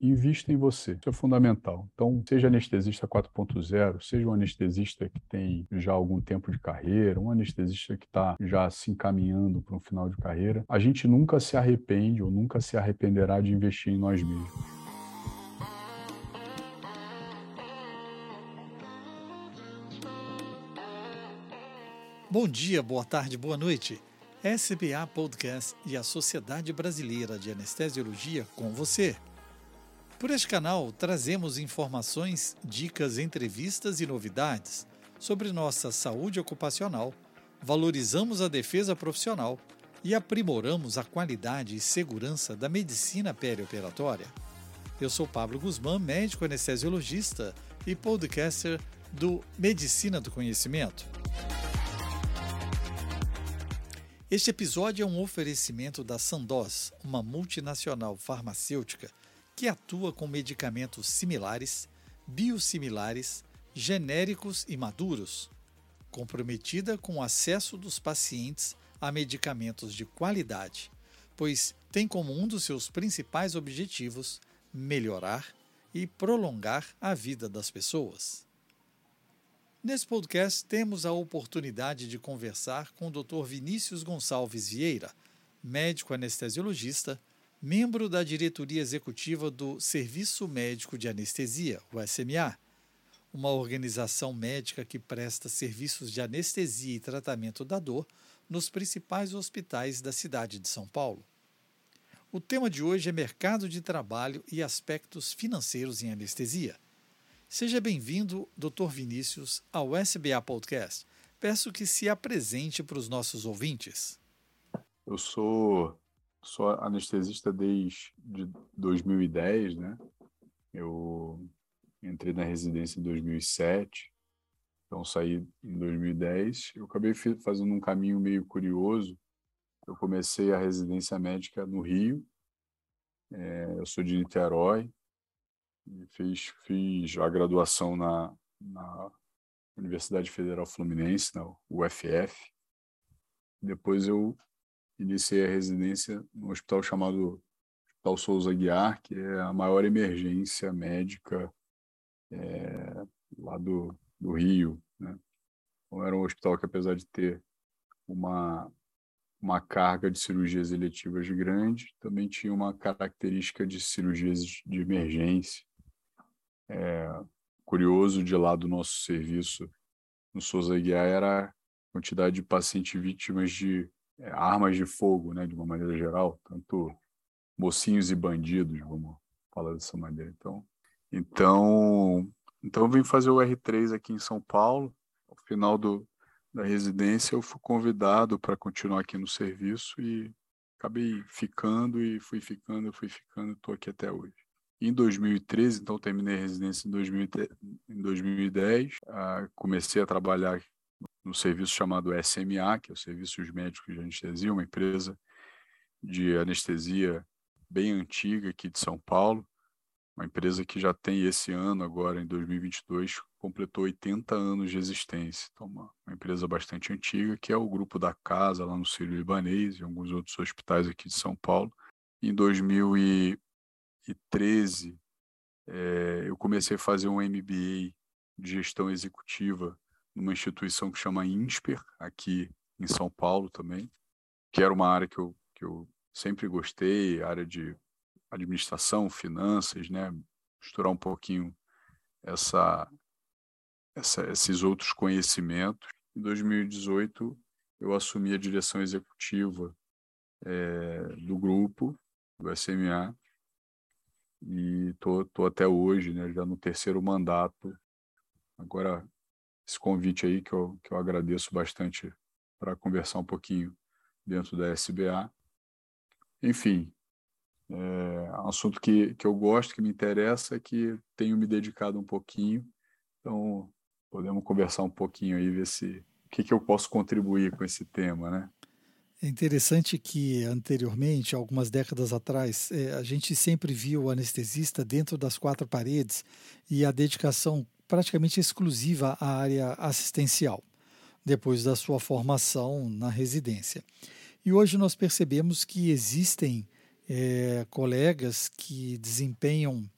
invista em você. Isso é fundamental. Então, seja anestesista 4.0, seja um anestesista que tem já algum tempo de carreira, um anestesista que está já se encaminhando para um final de carreira, a gente nunca se arrepende ou nunca se arrependerá de investir em nós mesmos. Bom dia, boa tarde, boa noite. SBA Podcast e a Sociedade Brasileira de Anestesiologia com você. Por este canal, trazemos informações, dicas, entrevistas e novidades sobre nossa saúde ocupacional, valorizamos a defesa profissional e aprimoramos a qualidade e segurança da medicina perioperatória. Eu sou Pablo Guzmán, médico anestesiologista e podcaster do Medicina do Conhecimento. Este episódio é um oferecimento da Sandoz, uma multinacional farmacêutica que atua com medicamentos similares, biosimilares, genéricos e maduros, comprometida com o acesso dos pacientes a medicamentos de qualidade, pois tem como um dos seus principais objetivos melhorar e prolongar a vida das pessoas. Nesse podcast, temos a oportunidade de conversar com o Dr. Vinícius Gonçalves Vieira, médico anestesiologista, membro da diretoria executiva do Serviço Médico de Anestesia, o SMA, uma organização médica que presta serviços de anestesia e tratamento da dor nos principais hospitais da cidade de São Paulo. O tema de hoje é mercado de trabalho e aspectos financeiros em anestesia. Seja bem-vindo, Dr. Vinícius, ao SBA Podcast. Peço que se apresente para os nossos ouvintes. Eu sou, sou anestesista desde 2010, né? Eu entrei na residência em 2007, então saí em 2010. Eu acabei fazendo um caminho meio curioso. Eu comecei a residência médica no Rio. É, eu sou de Niterói, Fiz, fiz a graduação na, na Universidade Federal Fluminense, na UFF. Depois eu iniciei a residência no hospital chamado Hospital Souza Guiar, que é a maior emergência médica é, lá do, do Rio. Né? Então, era um hospital que, apesar de ter uma, uma carga de cirurgias eletivas grande, também tinha uma característica de cirurgias de emergência é, curioso de lá do nosso serviço no Souza Guiar era a quantidade de pacientes vítimas de armas de fogo, né, de uma maneira geral, tanto mocinhos e bandidos, vamos falar dessa maneira. Então, então, então eu vim fazer o R3 aqui em São Paulo. Ao final do, da residência, eu fui convidado para continuar aqui no serviço e acabei ficando e fui ficando, fui ficando, estou aqui até hoje. Em 2013, então terminei a residência em, 2010, ah, comecei a trabalhar no serviço chamado SMA, que é o Serviços Médicos de Anestesia, uma empresa de anestesia bem antiga aqui de São Paulo, uma empresa que já tem esse ano, agora em 2022, completou 80 anos de existência. Então, uma, uma empresa bastante antiga, que é o grupo da Casa, lá no Sírio Libanês e alguns outros hospitais aqui de São Paulo. Em 2000 2013, é, eh, eu comecei a fazer um MBA de gestão executiva numa instituição que chama INSPER, aqui em São Paulo também, que era uma área que eu, que eu sempre gostei, área de administração, finanças, né? misturar um pouquinho essa, essa, esses outros conhecimentos. Em 2018, eu assumi a direção executiva é, do grupo, do SMA, e tô até hoje, né, já no terceiro mandato. Agora, esse convite aí que eu, que eu agradeço bastante para conversar um pouquinho dentro da SBA. Enfim, é um assunto que, que eu gosto, que me interessa, que tenho me dedicado um pouquinho. Então, podemos conversar um pouquinho aí, ver se o que, que eu posso contribuir com esse tema, né? É interessante que anteriormente, algumas décadas atrás, é, a gente sempre viu o anestesista dentro das quatro paredes e a dedicação praticamente exclusiva à área assistencial, depois da sua formação na residência. E hoje nós percebemos que existem é, colegas que desempenham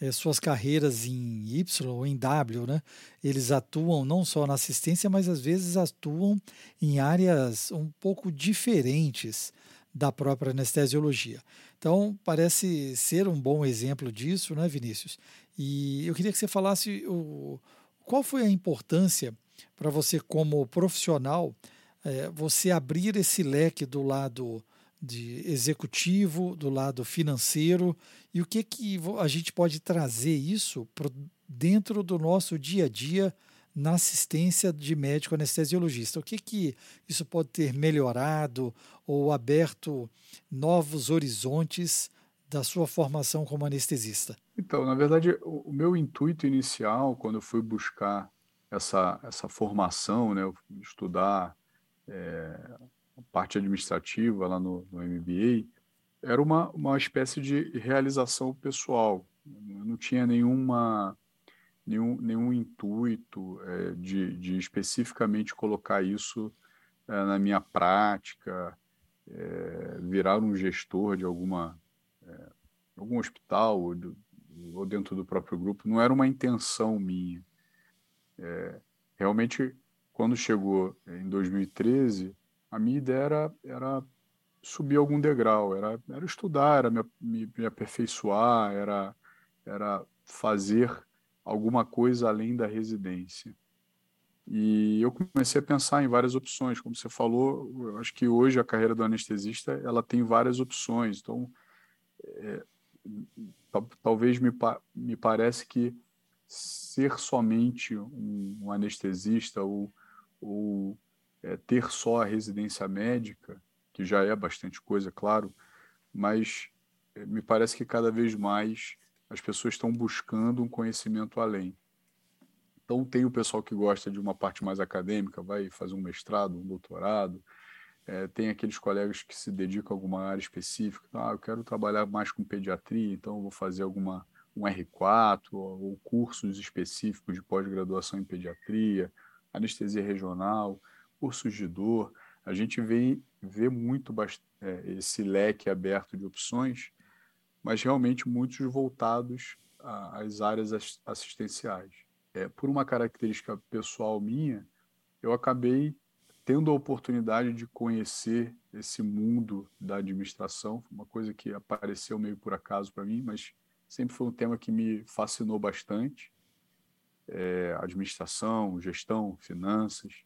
é, suas carreiras em Y ou em W, né? Eles atuam não só na assistência, mas às vezes atuam em áreas um pouco diferentes da própria anestesiologia. Então, parece ser um bom exemplo disso, né, Vinícius? E eu queria que você falasse o, qual foi a importância para você, como profissional, é, você abrir esse leque do lado de executivo, do lado financeiro, e o que, que a gente pode trazer isso para dentro do nosso dia a dia na assistência de médico anestesiologista. O que, que isso pode ter melhorado ou aberto novos horizontes da sua formação como anestesista? Então, na verdade, o, meu intuito inicial, quando eu fui buscar essa, essa formação, né, estudar é, parte administrativa lá no, no MBA, era uma, uma espécie de realização pessoal. Eu não tinha nenhuma, nenhum, nenhum intuito é, de, de especificamente colocar isso é, na minha prática, virar um gestor de alguma algum hospital do, ou, dentro do próprio grupo. Não era uma intenção minha. É, realmente, quando chegou em 2013, a minha ideia era, era subir algum degrau, era, era estudar, era me, me, me aperfeiçoar, era, era fazer alguma coisa além da residência. E eu comecei a pensar em várias opções, como você falou, eu acho que hoje a carreira do anestesista ela tem várias opções. Então, é, talvez me, me parece que ser somente um, um anestesista ou, ou é, ter só a residência médica, que já é bastante coisa, claro, mas é, me parece que cada vez mais as pessoas estão buscando um conhecimento além. Então, tem o pessoal que gosta de uma parte mais acadêmica, vai fazer um mestrado, um doutorado, é, tem aqueles colegas que se dedicam a alguma área específica. Ah, eu quero trabalhar mais com pediatria, então vou fazer alguma um R4 ou, ou cursos específicos de pós-graduação em pediatria, anestesia regional cursos de dor, a gente vê, vê muito é, esse leque aberto de opções, mas realmente muitos voltados às áreas assistenciais. É, por uma característica pessoal minha, eu acabei tendo a oportunidade de conhecer esse mundo da administração, uma coisa que apareceu meio por acaso para mim, mas sempre foi um tema que me fascinou bastante. É, administração, gestão, finanças.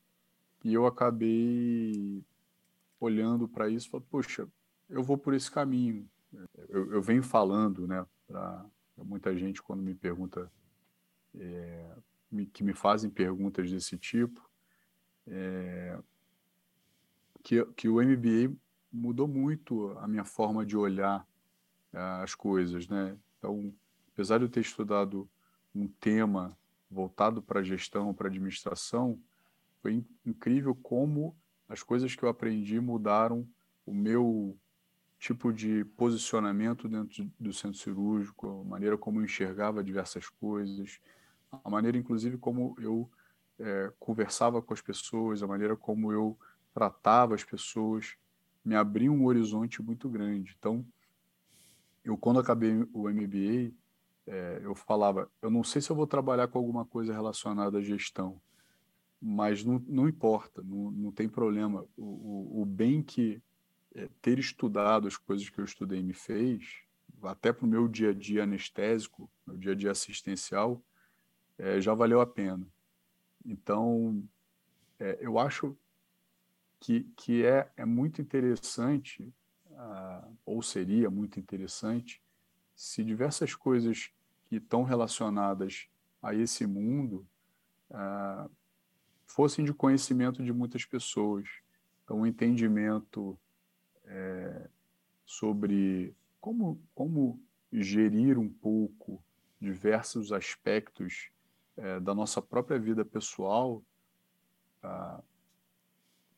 E eu acabei olhando para isso e poxa, eu vou por esse caminho. Eu, eu venho falando, né, para muita gente quando me pergunta, é, me, que me fazem perguntas desse tipo, é, que, que o MBA mudou muito a minha forma de olhar é, as coisas, né? Então, apesar de eu ter estudado um tema voltado para gestão, para administração, foi incrível como as coisas que eu aprendi mudaram o meu tipo de posicionamento dentro do centro cirúrgico, a maneira como eu enxergava diversas coisas, a maneira, inclusive, como eu é, conversava com as pessoas, a maneira como eu tratava as pessoas, me abriu um horizonte muito grande. Então, eu quando acabei o MBA, é, eu falava, eu não sei se eu vou trabalhar com alguma coisa relacionada à gestão, mas não, não importa, não, não tem problema. O, o, o bem que é, ter estudado as coisas que eu estudei me fez, até para o meu dia a dia anestésico, meu dia a dia assistencial, é, já valeu a pena. Então, eu acho que, que é, é muito interessante, ah, ou seria muito interessante, se diversas coisas que estão relacionadas a esse mundo ah, fossem de conhecimento de muitas pessoas. Então, o um entendimento é, sobre como, como gerir um pouco diversos aspectos é, da nossa própria vida pessoal, ah,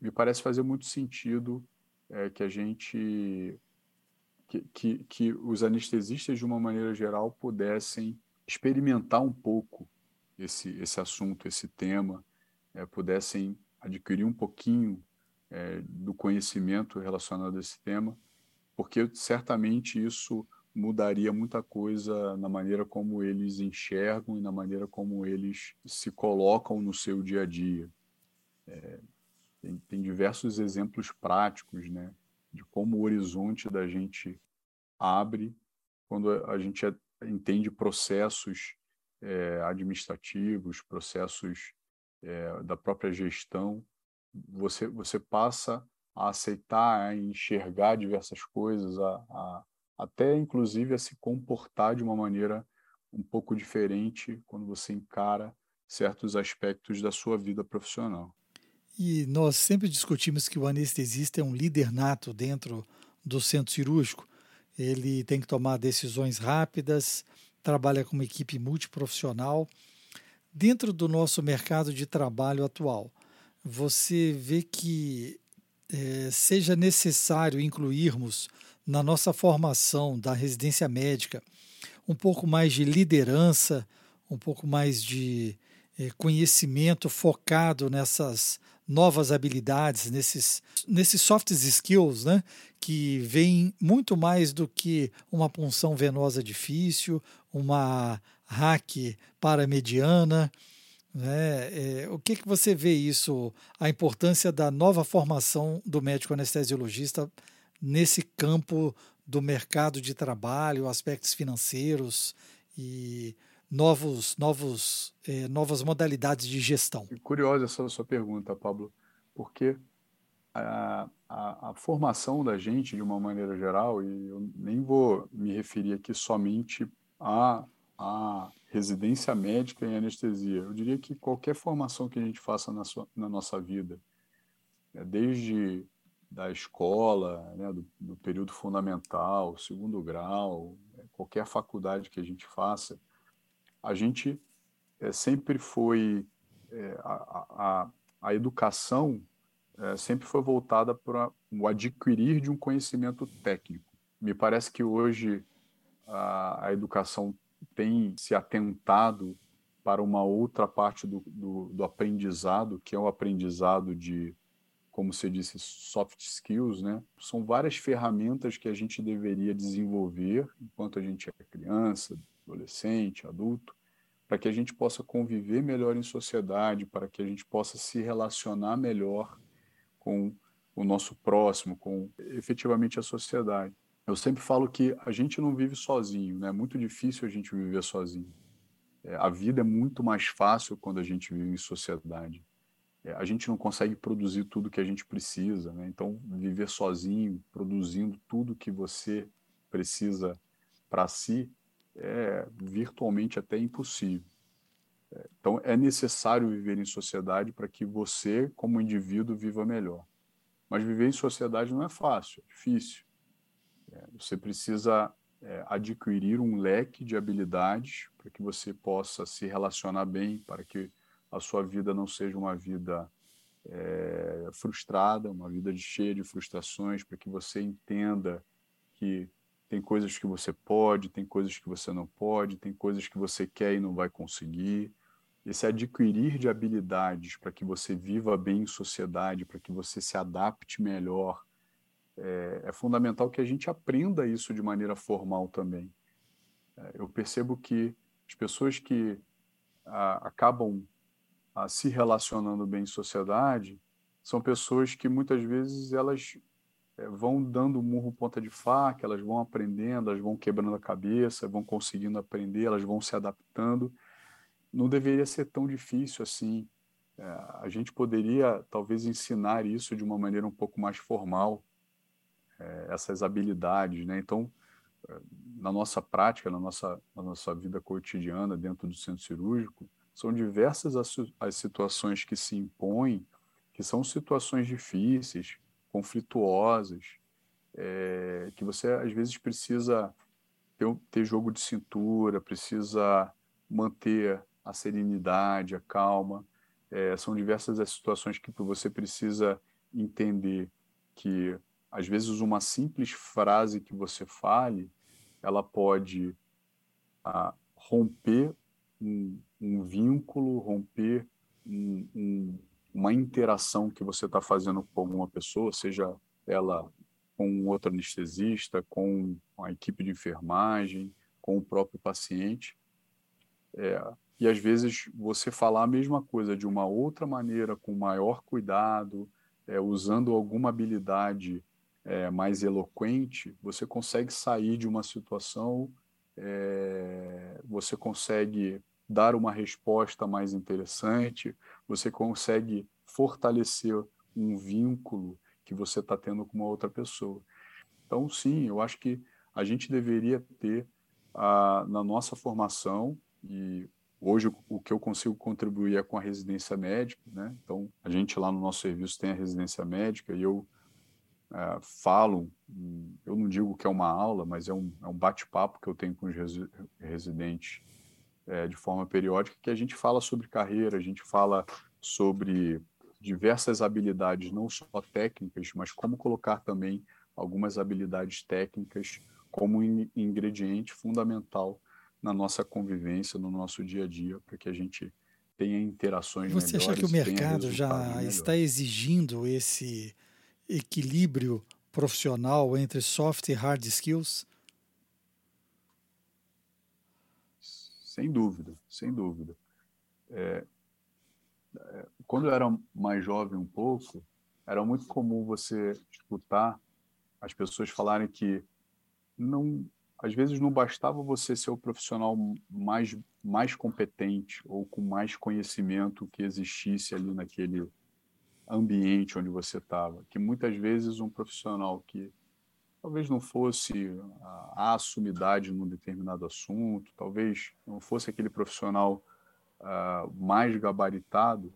me parece fazer muito sentido é, que a gente, que, que, que os anestesistas, de uma maneira geral, pudessem experimentar um pouco esse, esse assunto, esse tema, é, pudessem adquirir um pouquinho é, do conhecimento relacionado a esse tema porque certamente isso mudaria muita coisa na maneira como eles enxergam e na maneira como eles se colocam no seu dia a dia. É, tem, tem, diversos exemplos práticos, né, de como o horizonte da gente abre quando a gente entende processos é, administrativos, processos é, da própria gestão. Você, você passa a aceitar, a enxergar diversas coisas, a, a até inclusive a se comportar de uma maneira um pouco diferente quando você encara certos aspectos da sua vida profissional. E nós sempre discutimos que o anestesista é um líder nato dentro do centro cirúrgico. Ele tem que tomar decisões rápidas, trabalha com uma equipe multiprofissional. Dentro do nosso mercado de trabalho atual, você vê que é, seja necessário incluirmos na nossa formação da residência médica um pouco mais de liderança, um pouco mais de é, conhecimento focado nessas novas habilidades, nesses, nesses soft skills, né, que vêm muito mais do que uma punção venosa difícil, uma hack paramediana. Né? É, o que, que você vê isso, a importância da nova formação do médico anestesiologista nesse campo do mercado de trabalho, aspectos financeiros e novos, novos, eh, novas modalidades de gestão. Curiosa essa sua pergunta, Pablo, porque a, a, a, formação da gente, de uma maneira geral, e eu nem vou me referir aqui somente à, à residência médica em anestesia, eu diria que qualquer formação que a gente faça na, sua, na nossa vida, né, desde da escola, né, do, do, período fundamental, segundo grau, né, qualquer faculdade que a gente faça, a gente é, sempre foi é, a, a, a, educação é, sempre foi voltada para o adquirir de um conhecimento técnico. Me parece que hoje a, a educação tem se atentado para uma outra parte do, do, do aprendizado, que é o aprendizado de como você disse, soft skills, né? São várias ferramentas que a gente deveria desenvolver enquanto a gente é criança, adolescente, adulto, para que a gente possa conviver melhor em sociedade, para que a gente possa se relacionar melhor com o nosso próximo, com efetivamente a sociedade. Eu sempre falo que a gente não vive sozinho, né? É muito difícil a gente viver sozinho. É, a vida é muito mais fácil quando a gente vive em sociedade é, a gente não consegue produzir tudo que a gente precisa, né? Então, viver sozinho, produzindo tudo que você precisa para si, é virtualmente até impossível. É, então, é necessário viver em sociedade para que você, como indivíduo, viva melhor. Mas viver em sociedade não é fácil, é difícil. É, você precisa é, adquirir um leque de habilidades para que você possa se relacionar bem, para que a sua vida não seja uma vida é, frustrada, uma vida cheia de frustrações, para que você entenda que tem coisas que você pode, tem coisas que você não pode, tem coisas que você quer e não vai conseguir. Esse adquirir de habilidades para que você viva bem em sociedade, para que você se adapte melhor, é, é, fundamental que a gente aprenda isso de maneira formal também. É, eu percebo que as pessoas que a, acabam a, se relacionando bem em sociedade são pessoas que muitas vezes elas vão dando murro ponta de faca, elas vão aprendendo, elas vão quebrando a cabeça, vão conseguindo aprender, elas vão se adaptando. Não deveria ser tão difícil assim. É, a gente poderia talvez ensinar isso de uma maneira um pouco mais formal, é, essas habilidades, né? Então, na nossa prática, na nossa, na nossa vida cotidiana dentro do centro cirúrgico, são diversas as, as situações que se impõem, que são situações difíceis, conflituosas, é, que você às vezes precisa ter, ter jogo de cintura, precisa manter a serenidade, a calma. É, são diversas as situações que você precisa entender que às vezes uma simples frase que você fale, ela pode romper um, um vínculo, romper um, um, uma interação que você está fazendo com alguma pessoa, seja ela com outro anestesista, com a equipe de enfermagem, com o próprio paciente. É, e às vezes você falar a mesma coisa de uma outra maneira, com maior cuidado, é, usando alguma habilidade é, mais eloquente, você consegue sair de uma situação, é, você consegue dar uma resposta mais interessante, você consegue fortalecer um vínculo que você está tendo com uma outra pessoa. Então, sim, eu acho que a gente deveria ter a, na nossa formação, e hoje o que eu consigo contribuir é com a residência médica, né? Então, a gente lá no nosso serviço tem a residência médica e eu é, falo, eu não digo que é uma aula, mas é um, é um bate-papo que eu tenho com os residentes é, de forma periódica, que a gente fala sobre carreira, a gente fala sobre diversas habilidades, não só técnicas, mas como colocar também algumas habilidades técnicas como ingrediente fundamental na nossa convivência, no nosso dia a dia, para que a gente tenha interações Você melhores. Você acha que o mercado já está exigindo esse equilíbrio profissional entre soft e hard skills? Sem dúvida, sem dúvida. É, é, quando eu era mais jovem um pouco, era muito comum você escutar as pessoas falarem que não, às vezes não bastava você ser o profissional mais mais competente ou com mais conhecimento que existisse ali naquele ambiente onde você estava, que muitas vezes um profissional que talvez não fosse a, a sumidade num determinado assunto, talvez não fosse aquele profissional uh, mais gabaritado,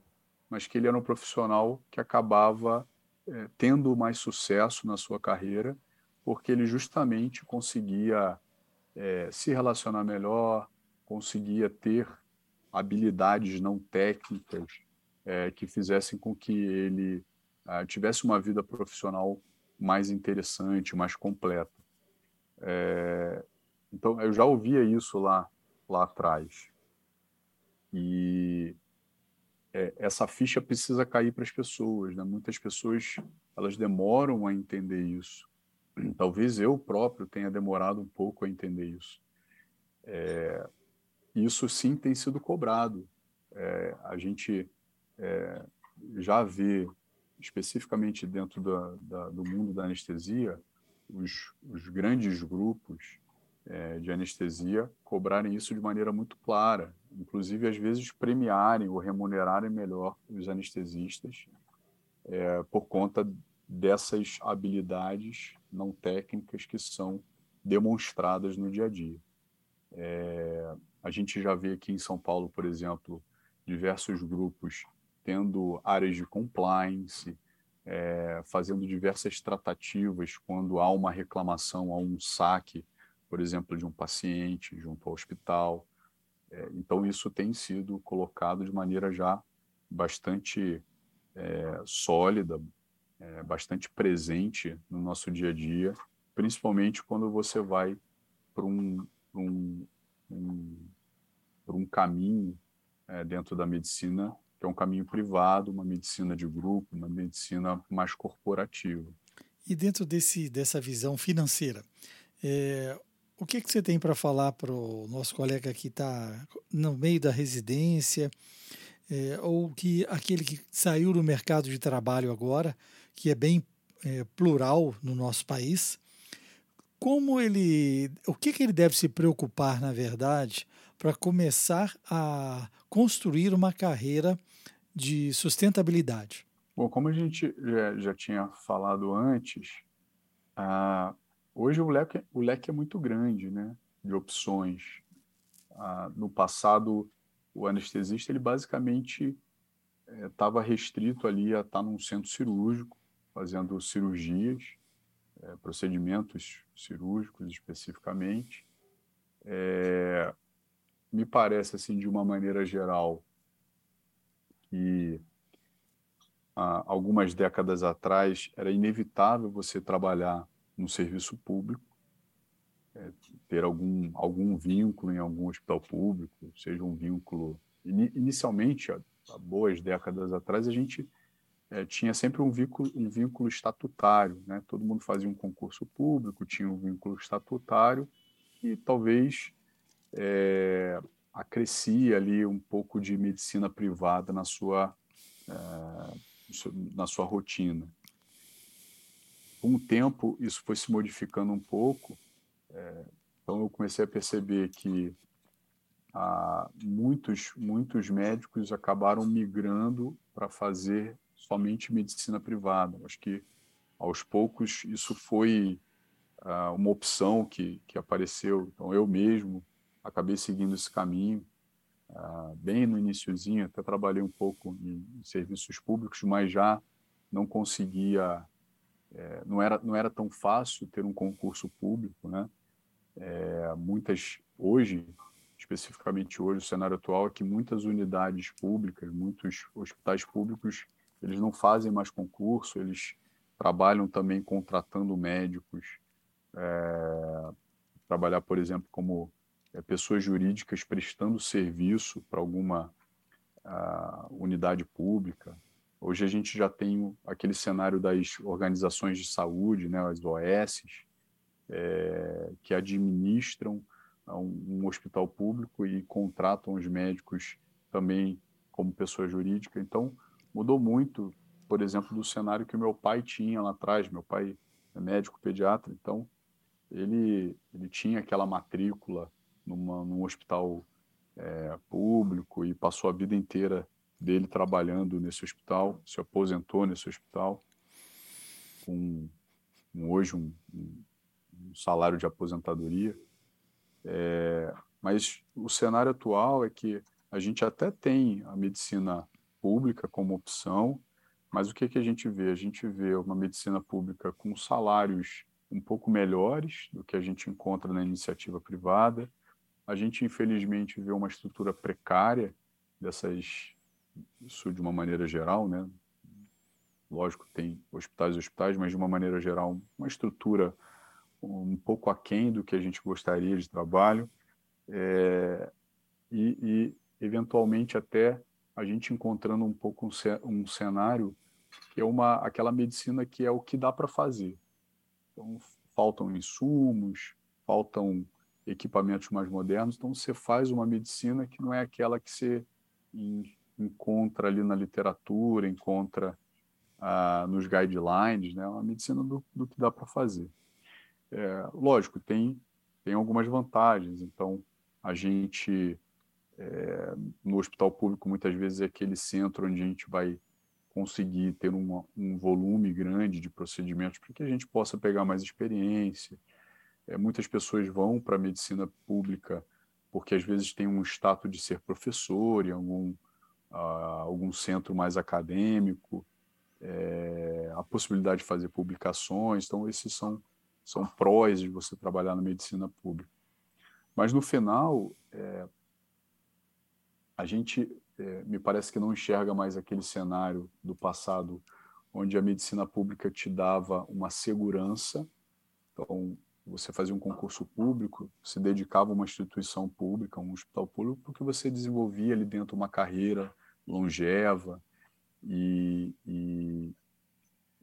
mas que ele era um profissional que acabava eh, tendo mais sucesso na sua carreira, porque ele justamente conseguia eh, se relacionar melhor, conseguia ter habilidades não técnicas eh, que fizessem com que ele ah, tivesse uma vida profissional mais interessante, mais completa. É, então, eu já ouvia isso lá, lá atrás. E é, essa ficha precisa cair para as pessoas. Né? Muitas pessoas elas demoram a entender isso. Talvez eu próprio tenha demorado um pouco a entender isso. É, isso sim tem sido cobrado. É, a gente é, já vê especificamente dentro da, da, do mundo da anestesia, os, os grandes grupos é, de anestesia cobrarem isso de maneira muito clara, inclusive às vezes premiarem ou remunerarem melhor os anestesistas é, por conta dessas habilidades não técnicas que são demonstradas no dia a dia. É, a gente já vê aqui em São Paulo, por exemplo, diversos grupos tendo áreas de compliance, é, fazendo diversas tratativas quando há uma reclamação, há um saque, por exemplo, de um paciente junto ao hospital. É, então, isso tem sido colocado de maneira já bastante é, sólida, bastante presente no nosso dia a dia, principalmente quando você vai para um, um, um, um caminho dentro da medicina que é um caminho privado, uma medicina de grupo, uma medicina mais corporativa. E dentro desse, dessa visão financeira, é, o que, que você tem para falar para o nosso colega que está no meio da residência, é, ou que aquele que saiu do mercado de trabalho agora, que é bem é, plural no nosso país, como ele, o que, que ele deve se preocupar, na verdade, para começar a construir uma carreira de sustentabilidade? Bom, como a gente já, já tinha falado antes, hoje o leque, o leque é muito grande né, de opções. No passado, o anestesista ele basicamente estava eh, restrito ali a estar num centro cirúrgico, fazendo cirurgias, eh, procedimentos cirúrgicos especificamente. É, me parece, assim, de uma maneira geral, que há algumas décadas atrás era inevitável você trabalhar no serviço público, é, ter algum, algum vínculo em algum hospital público, seja um vínculo. Inicialmente, há boas décadas atrás, a gente é, tinha sempre um vínculo, um vínculo estatutário, né? Todo mundo fazia um concurso público, tinha um vínculo estatutário e talvez é, acrescia ali um pouco de medicina privada na sua é, na sua rotina. Com o tempo, isso foi se modificando um pouco. É, então, eu comecei a perceber que ah, muitos, muitos médicos acabaram migrando para fazer somente medicina privada. Acho que, aos poucos, isso foi ah, uma opção que, que apareceu. Então, eu mesmo acabei seguindo esse caminho. Ah, bem no iníciozinho, até trabalhei um pouco em, em serviços públicos, mas já não conseguia, é, não, era, não era tão fácil ter um concurso público, né? É, muitas, hoje, especificamente hoje, o cenário atual é que muitas unidades públicas, muitos hospitais públicos, eles não fazem mais concurso, eles trabalham também contratando médicos, é, trabalhar, por exemplo, como pessoas jurídicas prestando serviço para alguma unidade pública. Hoje a gente já tem aquele cenário das organizações de saúde, né, as OS, é, que administram um, um, hospital público e contratam os médicos também como pessoa jurídica. Então, mudou muito, por exemplo, do cenário que meu pai tinha lá atrás. Meu pai é médico pediatra, então ele, ele tinha aquela matrícula numa, num hospital é, público e passou a vida inteira dele trabalhando nesse hospital, se aposentou nesse hospital, com, com hoje um, um, salário de aposentadoria. É, mas o cenário atual é que a gente até tem a medicina pública como opção, mas o que, que a gente vê? A gente vê uma medicina pública com salários um pouco melhores do que a gente encontra na iniciativa privada, a gente, infelizmente, vê uma estrutura precária dessas, isso de uma maneira geral, né? Lógico, tem hospitais e hospitais, mas de uma maneira geral, uma estrutura um pouco aquém do que a gente gostaria de trabalho. É, e, e, eventualmente, até a gente encontrando um pouco um, cenário que é uma, aquela medicina que é o que dá para fazer. Então, faltam insumos, faltam equipamentos mais modernos. Então, você faz uma medicina que não é aquela que você encontra ali na literatura, encontra ah, nos guidelines, né? É uma medicina do, do que dá para fazer. É, lógico, tem, tem algumas vantagens. Então, a gente, é, no hospital público, muitas vezes é aquele centro onde a gente vai conseguir ter uma, um volume grande de procedimentos para que a gente possa pegar mais experiência, é, muitas pessoas vão para a medicina pública porque às vezes tem um status de ser professor em algum, uh, algum centro mais acadêmico, é, a possibilidade de fazer publicações. Então, esses são, são prós de você trabalhar na medicina pública. Mas, no final, é, a gente é, me parece que não enxerga mais aquele cenário do passado onde a medicina pública te dava uma segurança. Então, você fazia um concurso público, se dedicava a uma instituição pública, um hospital público, porque você desenvolvia ali dentro uma carreira longeva e, e,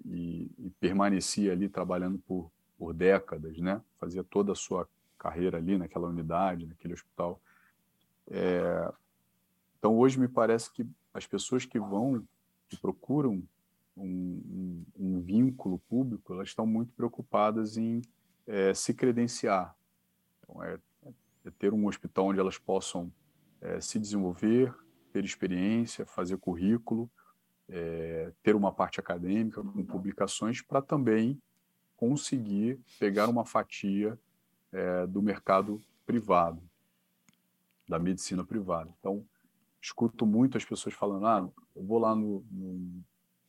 e, e permanecia ali trabalhando por, por décadas, né? Fazia toda a sua carreira ali naquela unidade, naquele hospital. É, então, hoje me parece que as pessoas que vão, que procuram um, um, um vínculo público, elas estão muito preocupadas em é, se credenciar. Então, é, é, ter um hospital onde elas possam é, se desenvolver, ter experiência, fazer currículo, é, ter uma parte acadêmica com publicações para também conseguir pegar uma fatia é, do mercado privado, da medicina privada. Então, escuto muito as pessoas falando: ah, eu vou lá no, no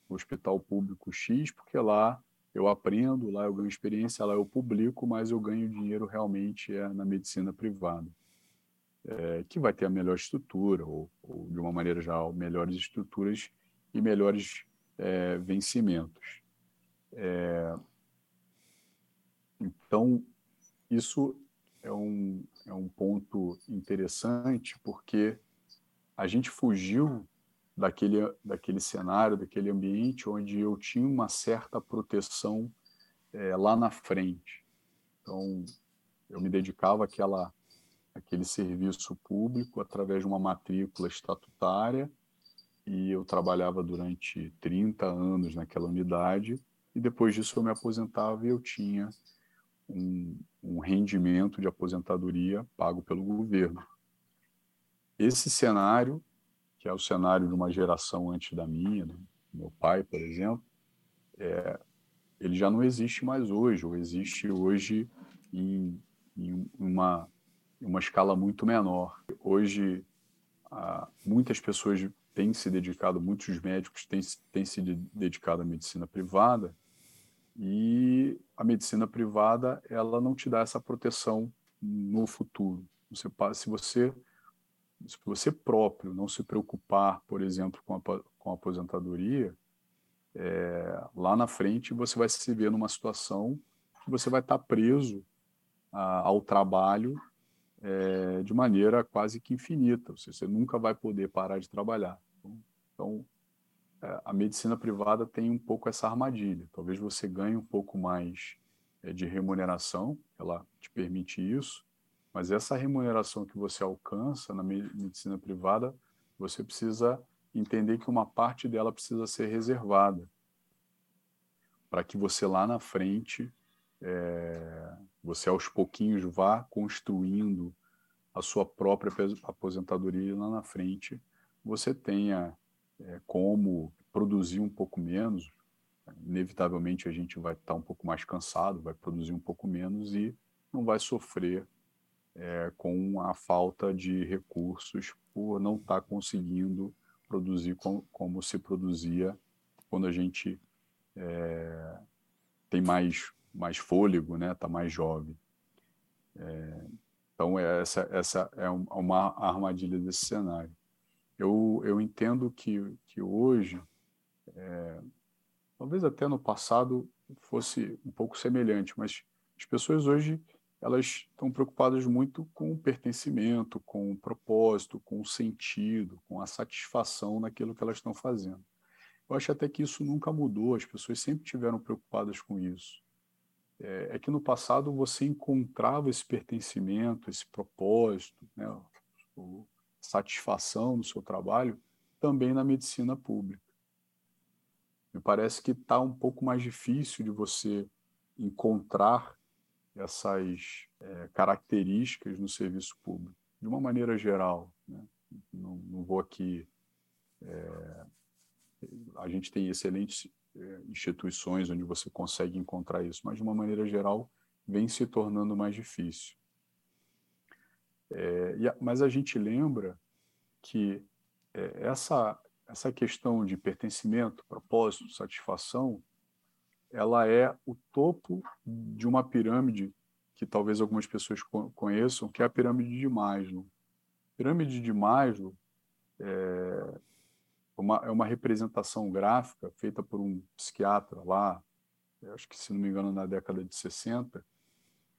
hospital público X porque lá eu aprendo, lá eu ganho experiência, lá eu publico, mas eu ganho dinheiro realmente é na medicina privada, é, que vai ter a melhor estrutura, ou, ou, de uma maneira geral, melhores estruturas e melhores é, vencimentos. É, então, isso é um, é um ponto interessante, porque a gente fugiu daquele, daquele cenário, daquele ambiente onde eu tinha uma certa proteção é, lá na frente. Então, eu me dedicava àquela, àquele serviço público através de uma matrícula estatutária e eu trabalhava durante 30 anos naquela unidade e depois disso eu me aposentava e eu tinha um, um rendimento de aposentadoria pago pelo governo. Esse cenário que é o cenário de uma geração antes da minha, do meu pai, por exemplo, é, ele já não existe mais hoje, ou existe hoje em, em uma, uma escala muito menor. Hoje, ah, muitas pessoas têm se dedicado, muitos médicos têm, têm se dedicado à medicina privada, e a medicina privada ela não te dá essa proteção no futuro. Você, se você se você próprio não se preocupar, por exemplo, com a, com a aposentadoria, é, lá na frente você vai se ver numa situação que você vai estar preso a, ao trabalho é, de maneira quase que infinita. Ou seja, você nunca vai poder parar de trabalhar. Então, é, a medicina privada tem um pouco essa armadilha. Talvez você ganhe um pouco mais é, de remuneração, ela te permite isso, mas essa remuneração que você alcança na medicina privada, você precisa entender que uma parte dela precisa ser reservada para que você lá na frente, é, você aos pouquinhos vá construindo a sua própria aposentadoria e lá na frente você tenha é, como produzir um pouco menos. Inevitavelmente a gente vai estar um pouco mais cansado, vai produzir um pouco menos e não vai sofrer é, com a falta de recursos por não estar tá conseguindo produzir com, como se produzia quando a gente é, tem mais mais fôlego, né? Está mais jovem. É, então essa essa é uma armadilha desse cenário. Eu eu entendo que que hoje é, talvez até no passado fosse um pouco semelhante, mas as pessoas hoje elas estão preocupadas muito com o pertencimento, com o propósito, com o sentido, com a satisfação naquilo que elas estão fazendo. Eu acho até que isso nunca mudou, as pessoas sempre tiveram preocupadas com isso. É, é que no passado você encontrava esse pertencimento, esse propósito, né, satisfação no seu trabalho, também na medicina pública. Me parece que está um pouco mais difícil de você encontrar essas é, características no serviço público, de uma maneira geral. Né? Não, não, vou aqui. É, a gente tem excelentes é, instituições onde você consegue encontrar isso, mas de uma maneira geral vem se tornando mais difícil. É, a, mas a gente lembra que é, essa, essa questão de pertencimento, propósito, satisfação, ela é o topo de uma pirâmide que talvez algumas pessoas conheçam, que é a pirâmide de Maslow. A pirâmide de Maslow é uma, é uma representação gráfica feita por um psiquiatra lá, acho que se não me engano na década de 60,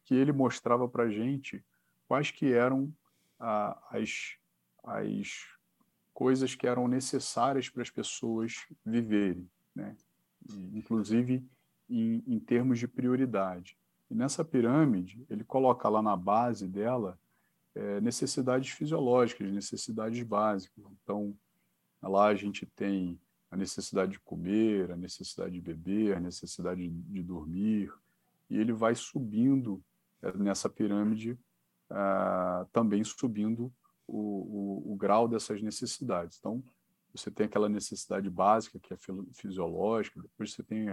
que ele mostrava para gente quais que eram as, as coisas que eram necessárias para as pessoas viverem, né? inclusive em, em termos de prioridade. E nessa pirâmide, ele coloca lá na base dela é, necessidades fisiológicas, necessidades básicas. Então, lá a gente tem a necessidade de comer, a necessidade de beber, a necessidade de dormir, e ele vai subindo é, nessa pirâmide, ah, também subindo o, o, o grau dessas necessidades. Então, você tem aquela necessidade básica que é fisiológica, depois você tem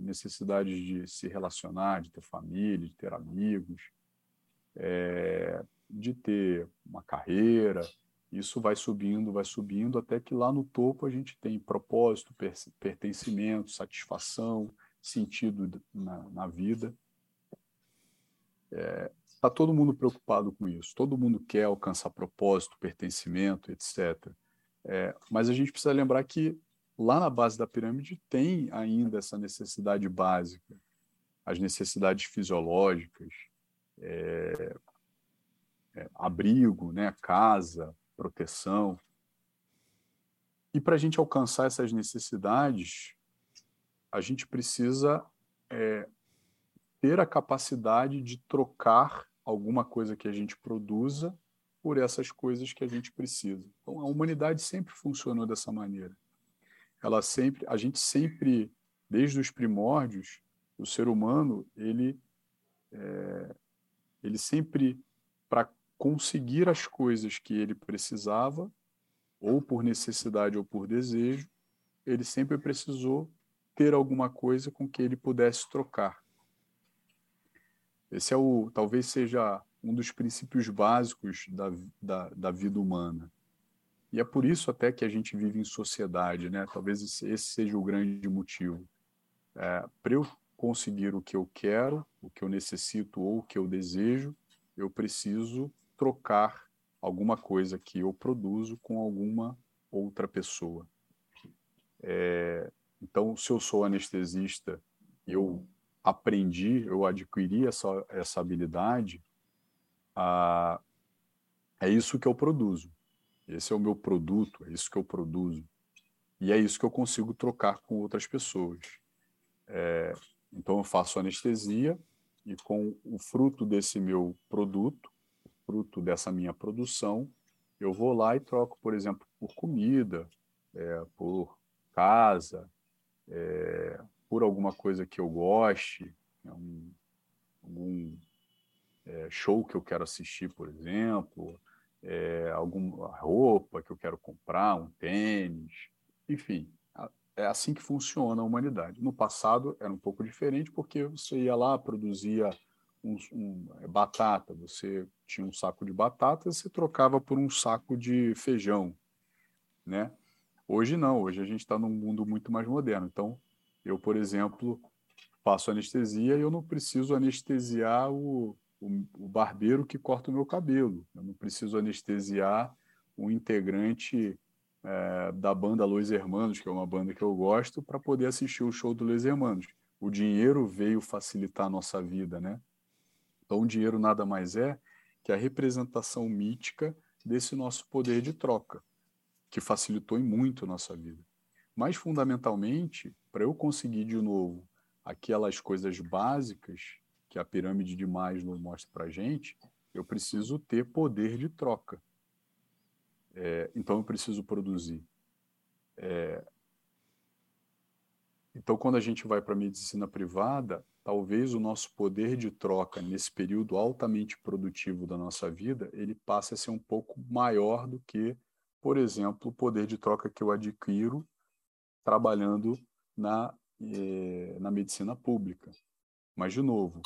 necessidade de se relacionar, de ter família, de ter amigos, é, de ter uma carreira. Isso vai subindo, vai subindo, até que lá no topo a gente tem propósito, pertencimento, satisfação, sentido na, na vida. Está é, tá todo mundo preocupado com isso, todo mundo quer alcançar propósito, pertencimento, etc. É, mas a gente precisa lembrar que lá na base da pirâmide tem ainda essa necessidade básica, as necessidades fisiológicas, é, é, abrigo, né, casa, proteção. E para a gente alcançar essas necessidades, a gente precisa é, ter a capacidade de trocar alguma coisa que a gente produza por essas coisas que a gente precisa. Então, a humanidade sempre funcionou dessa maneira. Ela sempre, a gente sempre, desde os primórdios, o ser humano, ele, é, ele sempre, para conseguir as coisas que ele precisava, ou por necessidade ou por desejo, ele sempre precisou ter alguma coisa com que ele pudesse trocar. Esse é o, talvez seja um dos princípios básicos da, da, da vida humana. E é por isso até que a gente vive em sociedade, né? Talvez esse seja o grande motivo. É, Para eu conseguir o que eu quero, o que eu necessito ou o que eu desejo, eu preciso trocar alguma coisa que eu produzo com alguma outra pessoa. É, então, se eu sou anestesista, eu aprendi, eu adquiri essa, essa habilidade, ah, é isso que eu produzo. Esse é o meu produto, é isso que eu produzo. E é isso que eu consigo trocar com outras pessoas. É, então, eu faço anestesia e com o fruto desse meu produto, fruto dessa minha produção, eu vou lá e troco, por exemplo, por comida, é, por casa, é, por alguma coisa que eu goste, né, um, algum é, show que eu quero assistir, por exemplo, é, alguma roupa que eu quero comprar, um tênis, enfim, é assim que funciona a humanidade. No passado era um pouco diferente porque você ia lá, produzia um, um, é, batata, você tinha um saco de batata, você trocava por um saco de feijão, né? Hoje não, hoje a gente está num mundo muito mais moderno. Então, eu, por exemplo, faço anestesia e eu não preciso anestesiar o, o, o barbeiro que corta o meu cabelo. Eu não preciso anestesiar um integrante é, da banda Luiz Hermanos, que é uma banda que eu gosto, para poder assistir o show do Luiz Hermanos. O dinheiro veio facilitar a nossa vida, né? Então, o dinheiro nada mais é que a representação mítica desse nosso poder de troca, que facilitou em muito a nossa vida. Mas, fundamentalmente, para eu conseguir de novo aquelas coisas básicas que a pirâmide de Maslow mostra para gente, eu preciso ter poder de troca. É, então, eu preciso produzir. É, então, quando a gente vai para a medicina privada, talvez o nosso poder de troca nesse período altamente produtivo da nossa vida, ele passe a ser um pouco maior do que, por exemplo, o poder de troca que eu adquiro trabalhando na, eh, na medicina pública. Mas, de novo,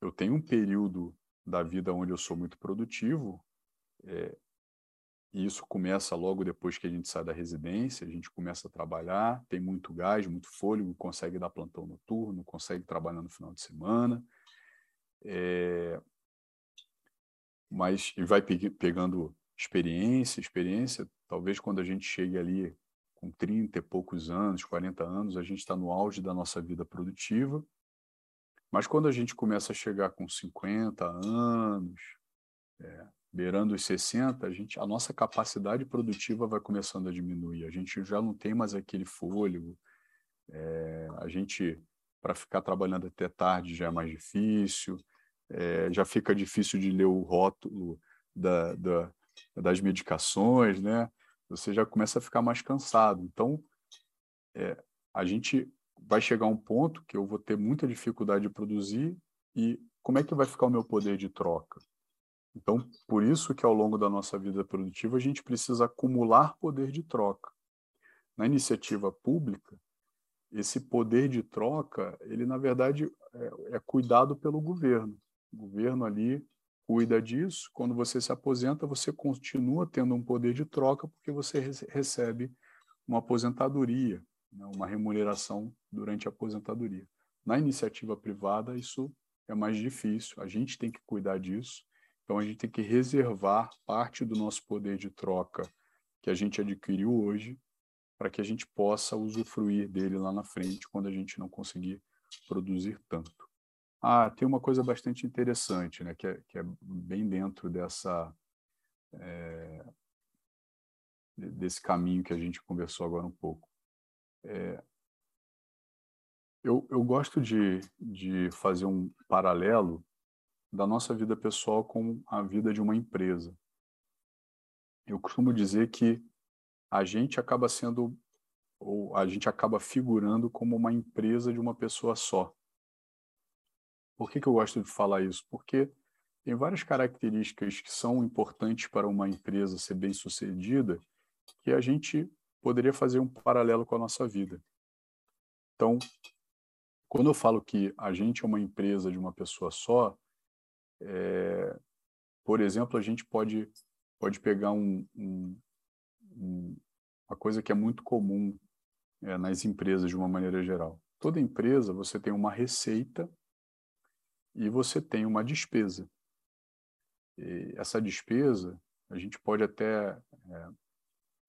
eu tenho um período da vida onde eu sou muito produtivo, é, e isso começa logo depois que a gente sai da residência, a gente começa a trabalhar, tem muito gás, muito fôlego, consegue dar plantão noturno, consegue trabalhar no final de semana. É, mas vai pegando experiência, experiência, talvez quando a gente chegue ali com 30 e poucos anos, 40 anos, a gente está no auge da nossa vida produtiva. Mas quando a gente começa a chegar com 50 anos, é, beirando os 60, a, gente, a nossa capacidade produtiva vai começando a diminuir. A gente já não tem mais aquele fôlego. É, a gente, para ficar trabalhando até tarde, já é mais difícil. É, já fica difícil de ler o rótulo da, da, das medicações, né? você já começa a ficar mais cansado. Então, é, a gente vai chegar um ponto que eu vou ter muita dificuldade de produzir e como é que vai ficar o meu poder de troca? Então, por isso que ao longo da nossa vida produtiva a gente precisa acumular poder de troca. Na iniciativa pública, esse poder de troca, ele na verdade é, é cuidado pelo governo. O governo ali cuida disso. Quando você se aposenta, você continua tendo um poder de troca porque você recebe uma aposentadoria, né, uma remuneração durante a aposentadoria. Na iniciativa privada, isso é mais difícil, a gente tem que cuidar disso. Então, a gente tem que reservar parte do nosso poder de troca que a gente adquiriu hoje para que a gente possa usufruir dele lá na frente quando a gente não conseguir produzir tanto. Ah, tem uma coisa bastante interessante, né, que é, que é bem dentro dessa é, desse caminho que a gente conversou agora um pouco. É, eu, eu gosto de, de fazer um paralelo da nossa vida pessoal com a vida de uma empresa. Eu costumo dizer que a gente acaba sendo, ou a gente acaba figurando como uma empresa de uma pessoa só. Por que, que eu gosto de falar isso? Porque tem várias características que são importantes para uma empresa ser bem sucedida que a gente poderia fazer um paralelo com a nossa vida. Então, quando eu falo que a gente é uma empresa de uma pessoa só, é, por exemplo, a gente pode, pode pegar um, um, um, uma coisa que é muito comum é, nas empresas de uma maneira geral. Toda empresa você tem uma receita e você tem uma despesa. E essa despesa a gente pode até é,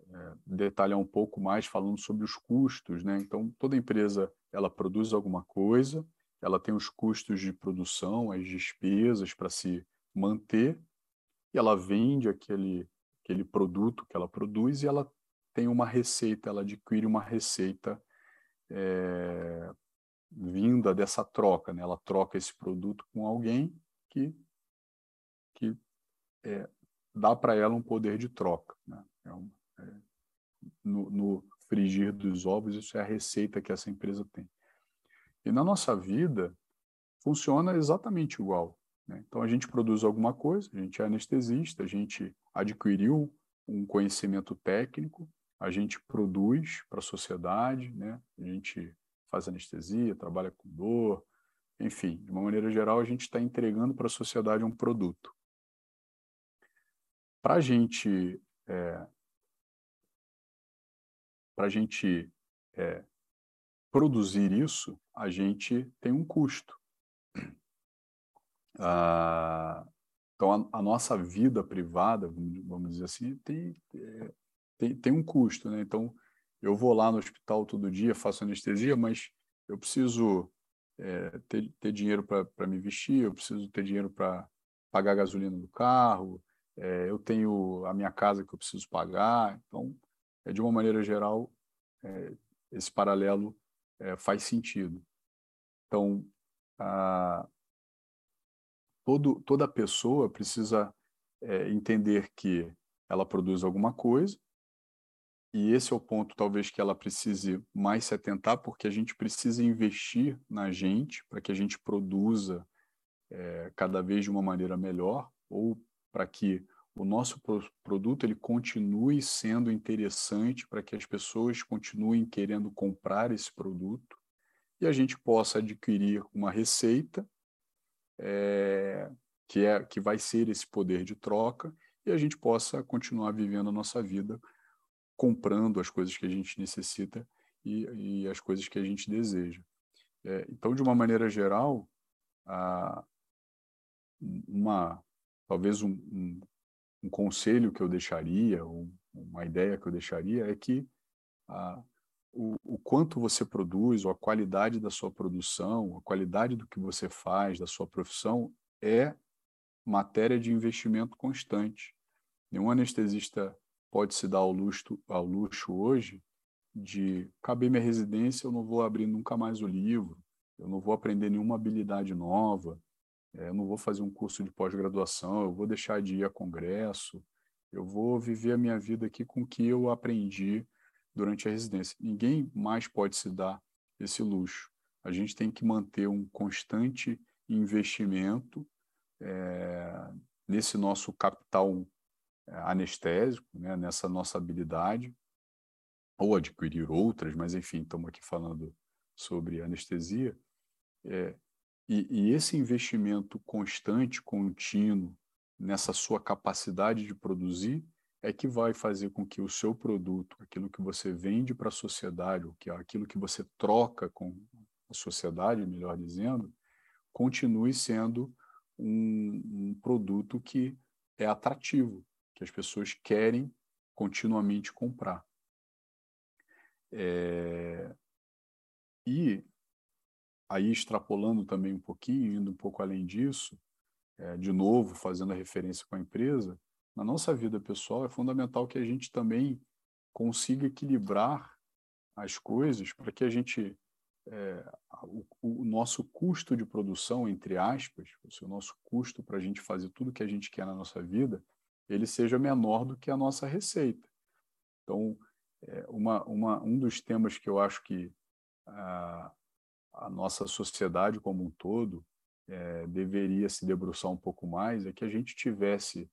é, detalhar um pouco mais falando sobre os custos, né? Então toda empresa ela produz alguma coisa, ela tem os custos de produção, as despesas para se manter, e ela vende aquele aquele produto que ela produz e ela tem uma receita, ela adquire uma receita é, vinda dessa troca, né? Ela troca esse produto com alguém que que é, dá para ela um poder de troca, né? É uma, é, no, no frigir dos ovos, isso é a receita que essa empresa tem. E na nossa vida, funciona exatamente igual. Né? Então, a gente produz alguma coisa, a gente é anestesista, a gente adquiriu um conhecimento técnico, a gente produz para a sociedade, né? a gente faz anestesia, trabalha com dor, enfim, de uma maneira geral, a gente está entregando para a sociedade um produto. Para a gente é, para a gente é, produzir isso, a gente tem um custo. Ah, então, a, a, nossa vida privada, vamos dizer assim, tem, é, tem, tem um custo. Né? Então, eu vou lá no hospital todo dia, faço anestesia, mas eu preciso é, ter, ter dinheiro para me vestir, eu preciso ter dinheiro para pagar a gasolina do carro, é, eu tenho a minha casa que eu preciso pagar. Então, de uma maneira geral, é, esse paralelo é, faz sentido. Então, a, todo, toda pessoa precisa é, entender que ela produz alguma coisa, e esse é o ponto, talvez, que ela precise mais se atentar, porque a gente precisa investir na gente para que a gente produza é, cada vez de uma maneira melhor, ou para que o nosso produto ele continue sendo interessante para que as pessoas continuem querendo comprar esse produto e a gente possa adquirir uma receita é, que é que vai ser esse poder de troca e a gente possa continuar vivendo a nossa vida comprando as coisas que a gente necessita e, e as coisas que a gente deseja. É, então, de uma maneira geral, a, uma talvez um, um, um conselho que eu deixaria, ou uma ideia que eu deixaria, é que ah, o, o, quanto você produz, ou a qualidade da sua produção, a qualidade do que você faz, da sua profissão, é matéria de investimento constante. Nenhum anestesista pode se dar ao luxo, ao luxo hoje de caber minha residência, eu não vou abrir nunca mais o livro, eu não vou aprender nenhuma habilidade nova, eu não vou fazer um curso de pós-graduação, eu vou deixar de ir a congresso, eu vou viver a minha vida aqui com o que eu aprendi durante a residência. Ninguém mais pode se dar esse luxo. A gente tem que manter um constante investimento é, nesse nosso capital é, anestésico, né, nessa nossa habilidade, ou adquirir outras, mas enfim, estamos aqui falando sobre anestesia. É, e, e esse investimento constante, contínuo, nessa sua capacidade de produzir, é que vai fazer com que o seu produto, aquilo que você vende para a sociedade, ou que aquilo que você troca com a sociedade, melhor dizendo, continue sendo um, um produto que é atrativo, que as pessoas querem continuamente comprar. É... E aí extrapolando também um pouquinho, indo um pouco além disso, é, de novo fazendo a referência com a empresa, na nossa vida pessoal é fundamental que a gente também consiga equilibrar as coisas para que a gente é, o, o, nosso custo de produção, entre aspas, o nosso custo para a gente fazer tudo que a gente quer na nossa vida, ele seja menor do que a nossa receita. Então, é, uma, uma, um dos temas que eu acho que a, a nossa sociedade como um todo é, deveria se debruçar um pouco mais é que a gente tivesse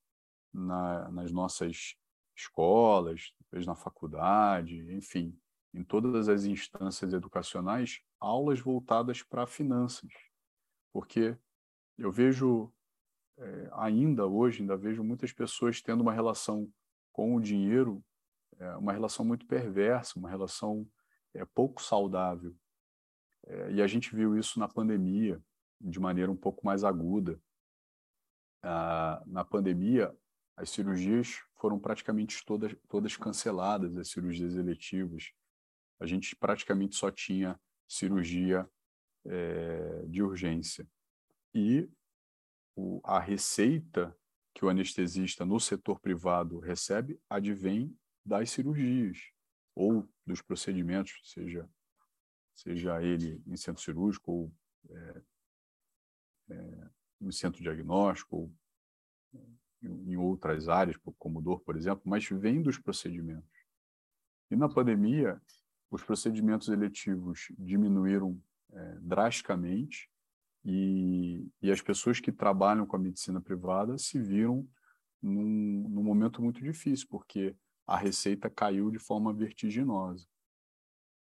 na, nas nossas escolas, depois na faculdade, enfim, em todas as instâncias educacionais, aulas voltadas para finanças. Porque eu vejo, é, ainda hoje, ainda vejo muitas pessoas tendo uma relação com o dinheiro, é, uma relação muito perversa, uma relação é, pouco saudável. É, e a gente viu isso na pandemia, de maneira um pouco mais aguda. Ah, na pandemia, as cirurgias foram praticamente todas, todas canceladas, as cirurgias eletivas. A gente praticamente só tinha cirurgia é, de urgência. E o, a receita que o anestesista no setor privado recebe advém das cirurgias ou dos procedimentos, seja seja ele em centro cirúrgico ou é, é, em centro diagnóstico ou em outras áreas, como dor, por exemplo, mas vem dos procedimentos. E na pandemia, os procedimentos eletivos diminuíram é, drasticamente e, e, as pessoas que trabalham com a medicina privada se viram num, num momento muito difícil, porque a receita caiu de forma vertiginosa.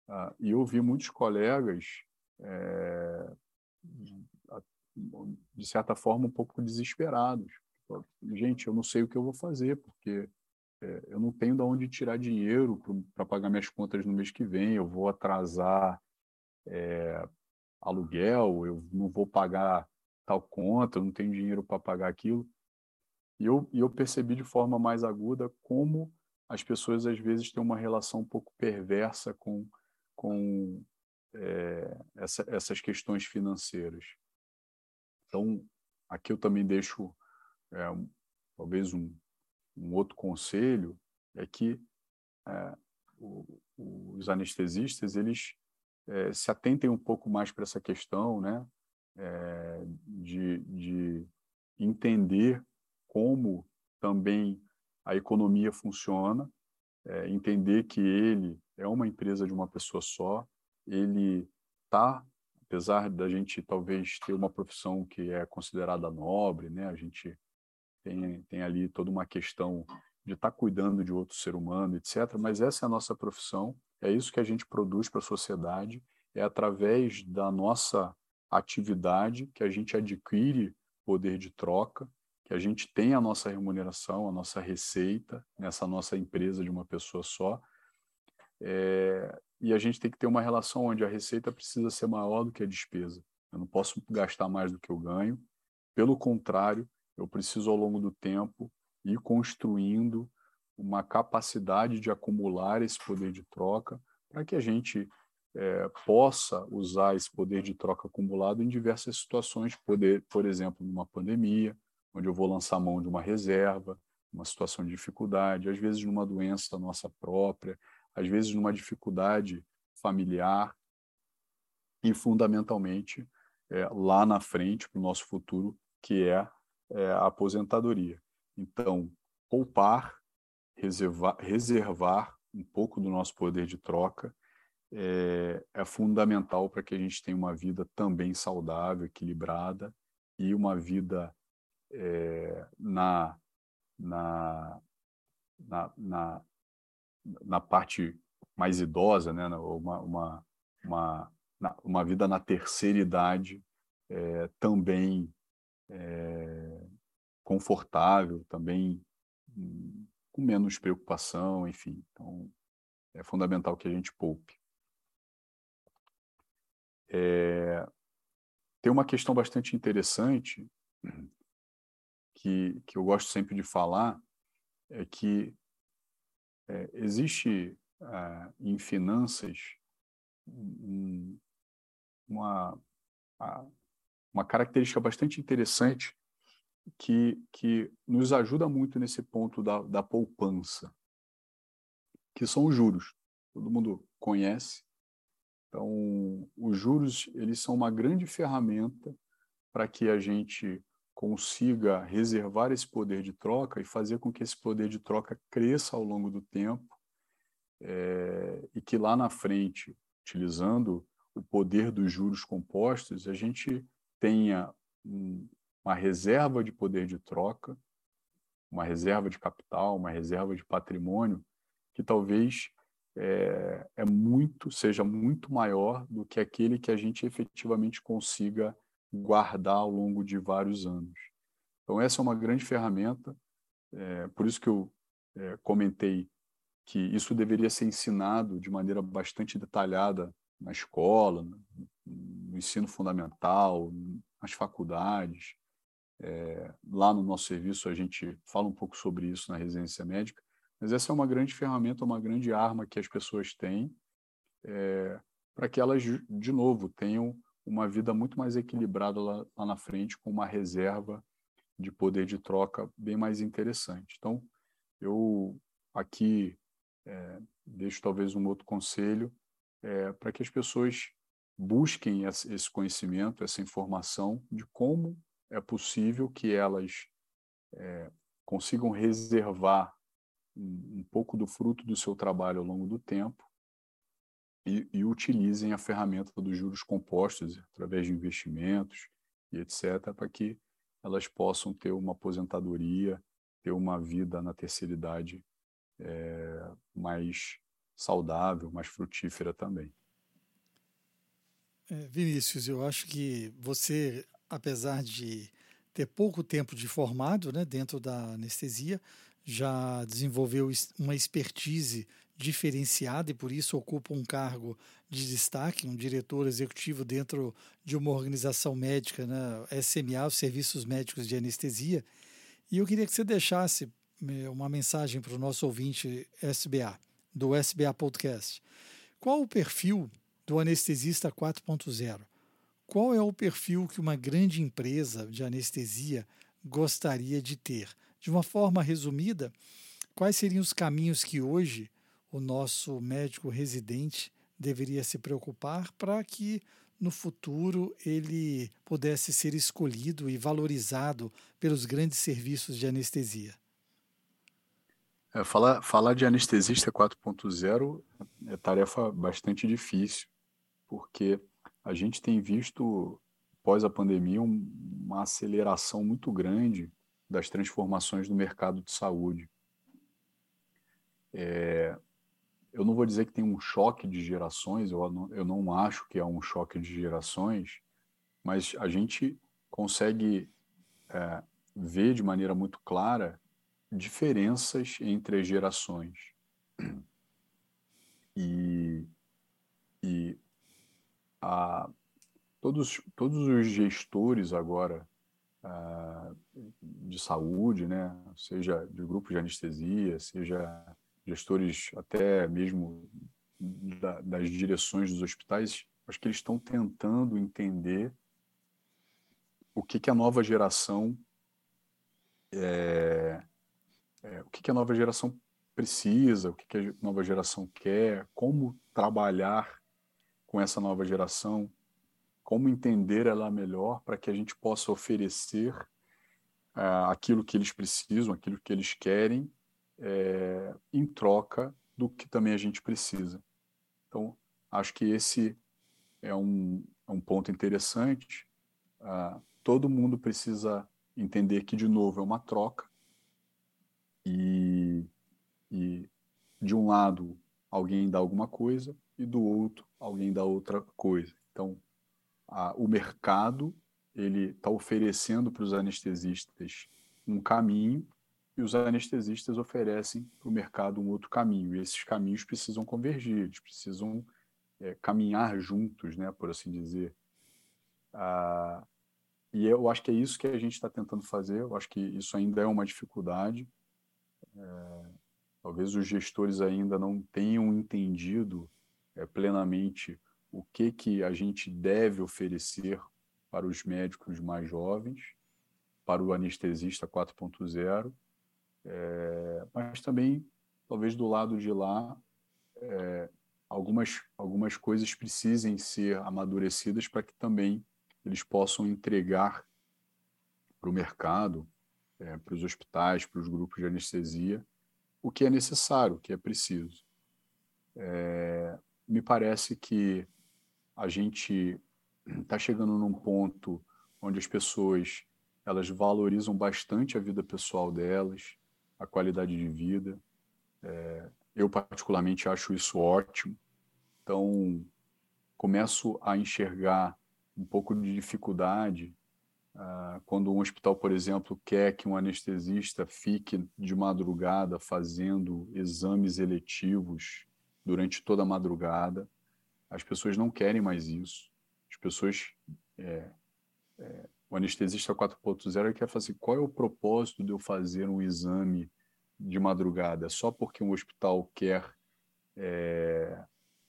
Ah, e eu vi muitos colegas, é, de certa forma, um pouco desesperados. Gente, eu não sei o que eu vou fazer, porque é, eu não tenho de onde tirar dinheiro para pagar minhas contas no mês que vem, eu vou atrasar é, aluguel, eu não vou pagar tal conta, eu não tenho dinheiro para pagar aquilo. E eu, eu percebi de forma mais aguda como as pessoas às vezes têm uma relação um pouco perversa com, com é, essa, essas questões financeiras. Então, aqui eu também deixo é, talvez um, um outro conselho é que é, o, os anestesistas eles é, se atentem um pouco mais para essa questão, né, é, de, de entender como também a economia funciona, é, entender que ele é uma empresa de uma pessoa só, ele está, apesar da gente talvez ter uma profissão que é considerada nobre, né, a gente tem, tem ali toda uma questão de estar tá cuidando de outro ser humano, etc. Mas essa é a nossa profissão, é isso que a gente produz para a sociedade, é através da nossa atividade que a gente adquire poder de troca, que a gente tem a nossa remuneração, a nossa receita nessa nossa empresa de uma pessoa só. É, e a gente tem que ter uma relação onde a receita precisa ser maior do que a despesa. Eu não posso gastar mais do que eu ganho. Pelo contrário, eu preciso, ao longo do tempo, ir construindo uma capacidade de acumular esse poder de troca para que a gente é, possa usar esse poder de troca acumulado em diversas situações, poder, por exemplo, numa pandemia, onde eu vou lançar mão de uma reserva, uma situação de dificuldade, às vezes numa doença nossa própria, às vezes numa dificuldade familiar e, fundamentalmente, é, lá na frente, para o nosso futuro, que é é, a aposentadoria. Então, poupar, reservar, reservar um pouco do nosso poder de troca é, é fundamental para que a gente tenha uma vida também saudável, equilibrada e uma vida é, na, na, na, na, na, parte mais idosa, né? uma, uma, uma, uma vida na terceira idade é, também é, confortável, também com menos preocupação, enfim. Então, é fundamental que a gente poupe. É, tem uma questão bastante interessante que, que eu gosto sempre de falar, é que é, existe ah, em finanças um, uma, uma característica bastante interessante que, que nos ajuda muito nesse ponto da, da poupança. que são os juros. Todo mundo conhece. Então, os juros eles são uma grande ferramenta para que a gente consiga reservar esse poder de troca e fazer com que esse poder de troca cresça ao longo do tempo é, e que lá na frente, utilizando o poder dos juros compostos, a gente tenha um, uma reserva de poder de troca, uma reserva de capital, uma reserva de patrimônio que talvez é, é muito seja muito maior do que aquele que a gente efetivamente consiga guardar ao longo de vários anos. Então essa é uma grande ferramenta, é, por isso que eu é, comentei que isso deveria ser ensinado de maneira bastante detalhada na escola, no ensino fundamental, nas faculdades. É, lá no nosso serviço a gente fala um pouco sobre isso na residência médica, mas essa é uma grande ferramenta, uma grande arma que as pessoas têm é, para que elas, de novo, tenham uma vida muito mais equilibrada lá, lá na frente, com uma reserva de poder de troca bem mais interessante. Então, eu aqui é, deixo talvez um outro conselho é, para que as pessoas busquem esse conhecimento, essa informação de como é possível que elas é, consigam reservar um, um, pouco do fruto do seu trabalho ao longo do tempo e, e utilizem a ferramenta dos juros compostos através de investimentos e etc., para que elas possam ter uma aposentadoria, ter uma vida na terceira idade é, mais saudável, mais frutífera também. É, Vinícius, eu acho que você, apesar de ter pouco tempo de formado né, dentro da anestesia, já desenvolveu uma expertise diferenciada e por isso ocupa um cargo de destaque, um diretor executivo dentro de uma organização médica, né, SMA, os Serviços Médicos de Anestesia. E eu queria que você deixasse é, uma mensagem para o nosso ouvinte SBA, do SBA Podcast. Qual o perfil do anestesista 4.0? Qual é o perfil que uma grande empresa de anestesia gostaria de ter? De uma forma resumida, quais seriam os caminhos que hoje o nosso médico residente deveria se preocupar para que no futuro ele pudesse ser escolhido e valorizado pelos grandes serviços de anestesia? É, falar, falar de anestesista 4.0 é tarefa bastante difícil, porque a gente tem visto, pós a pandemia, um, uma aceleração muito grande das transformações no mercado de saúde. É, eu não vou dizer que tem um choque de gerações, eu não, eu não acho que é um choque de gerações, mas a gente consegue é, ver de maneira muito clara diferenças entre as gerações. E, e a, todos, todos os gestores agora a, de saúde, né, seja de grupos de anestesia, seja gestores até mesmo da, das direções dos hospitais, acho que eles estão tentando entender o que, que a nova geração é, é, o que, que a nova geração precisa, o que, que a nova geração quer, como trabalhar com essa nova geração, como entender ela melhor para que a gente possa oferecer uh, aquilo que eles precisam, aquilo que eles querem, é, em troca do que também a gente precisa. Então, acho que esse é um, é um ponto interessante. Uh, todo mundo precisa entender que, de novo, é uma troca e, e de um lado alguém dá alguma coisa e do outro alguém dá outra coisa. Então, a, o mercado ele está oferecendo para os anestesistas um caminho e os anestesistas oferecem para o mercado um outro caminho. E esses caminhos precisam convergir, eles precisam é, caminhar juntos, né, por assim dizer. Ah, e eu acho que é isso que a gente está tentando fazer. Eu acho que isso ainda é uma dificuldade. É, talvez os gestores ainda não tenham entendido é, plenamente o que, que a gente deve oferecer para os médicos mais jovens, para o anestesista 4.0, é, mas também, talvez do lado de lá, é, algumas, algumas coisas precisem ser amadurecidas para que também eles possam entregar para o mercado, é, para os hospitais, para os grupos de anestesia, o que é necessário, o que é preciso. É, me parece que a gente está chegando num ponto onde as pessoas elas valorizam bastante a vida pessoal delas, a qualidade de vida. É, eu particularmente acho isso ótimo. Então começo a enxergar um pouco de dificuldade uh, quando um hospital, por exemplo, quer que um anestesista fique de madrugada fazendo exames eletivos durante toda a madrugada. As pessoas não querem mais isso. As pessoas. É, é, o anestesista 4.0 quer fazer qual é o propósito de eu fazer um exame de madrugada? Só porque um hospital quer é,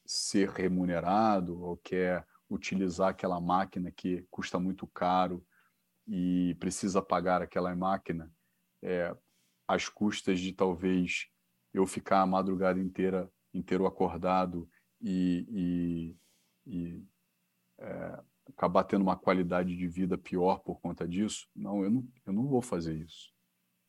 ser remunerado ou quer utilizar aquela máquina que custa muito caro e precisa pagar aquela máquina é, às custas de talvez eu ficar a madrugada inteira inteiro acordado e, e, e é, acabar tendo uma qualidade de vida pior por conta disso. Não, eu não, eu não vou fazer isso.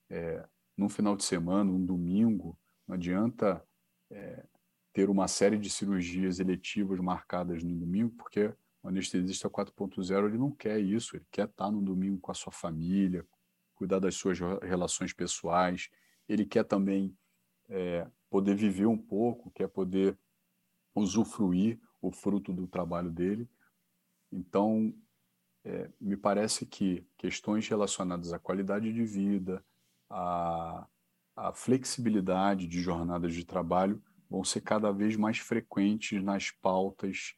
É, num final de semana, um domingo, não adianta é, ter uma série de cirurgias eletivas marcadas no domingo, porque o anestesista 4.0 ele não quer isso, ele quer estar no domingo com a sua família, cuidar das suas relações pessoais, ele quer também é, poder viver um pouco, quer poder usufruir o fruto do trabalho dele. Então, é, me parece que questões relacionadas à qualidade de vida, à, à flexibilidade de jornadas de trabalho vão ser cada vez mais frequentes nas pautas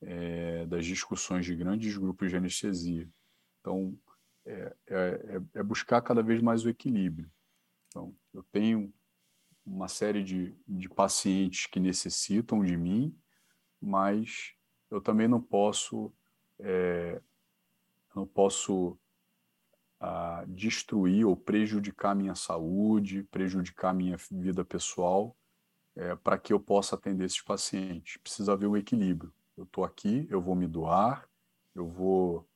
é, das discussões de grandes grupos de anestesia. Então, é, é, é, buscar cada vez mais o equilíbrio. Então, eu tenho uma série de, de pacientes que necessitam de mim, mas eu também não posso é, não posso ah, destruir ou prejudicar minha saúde, prejudicar minha vida pessoal, é, para que eu possa atender esses pacientes. Precisa haver um equilíbrio. Eu estou aqui, eu vou me doar, eu vou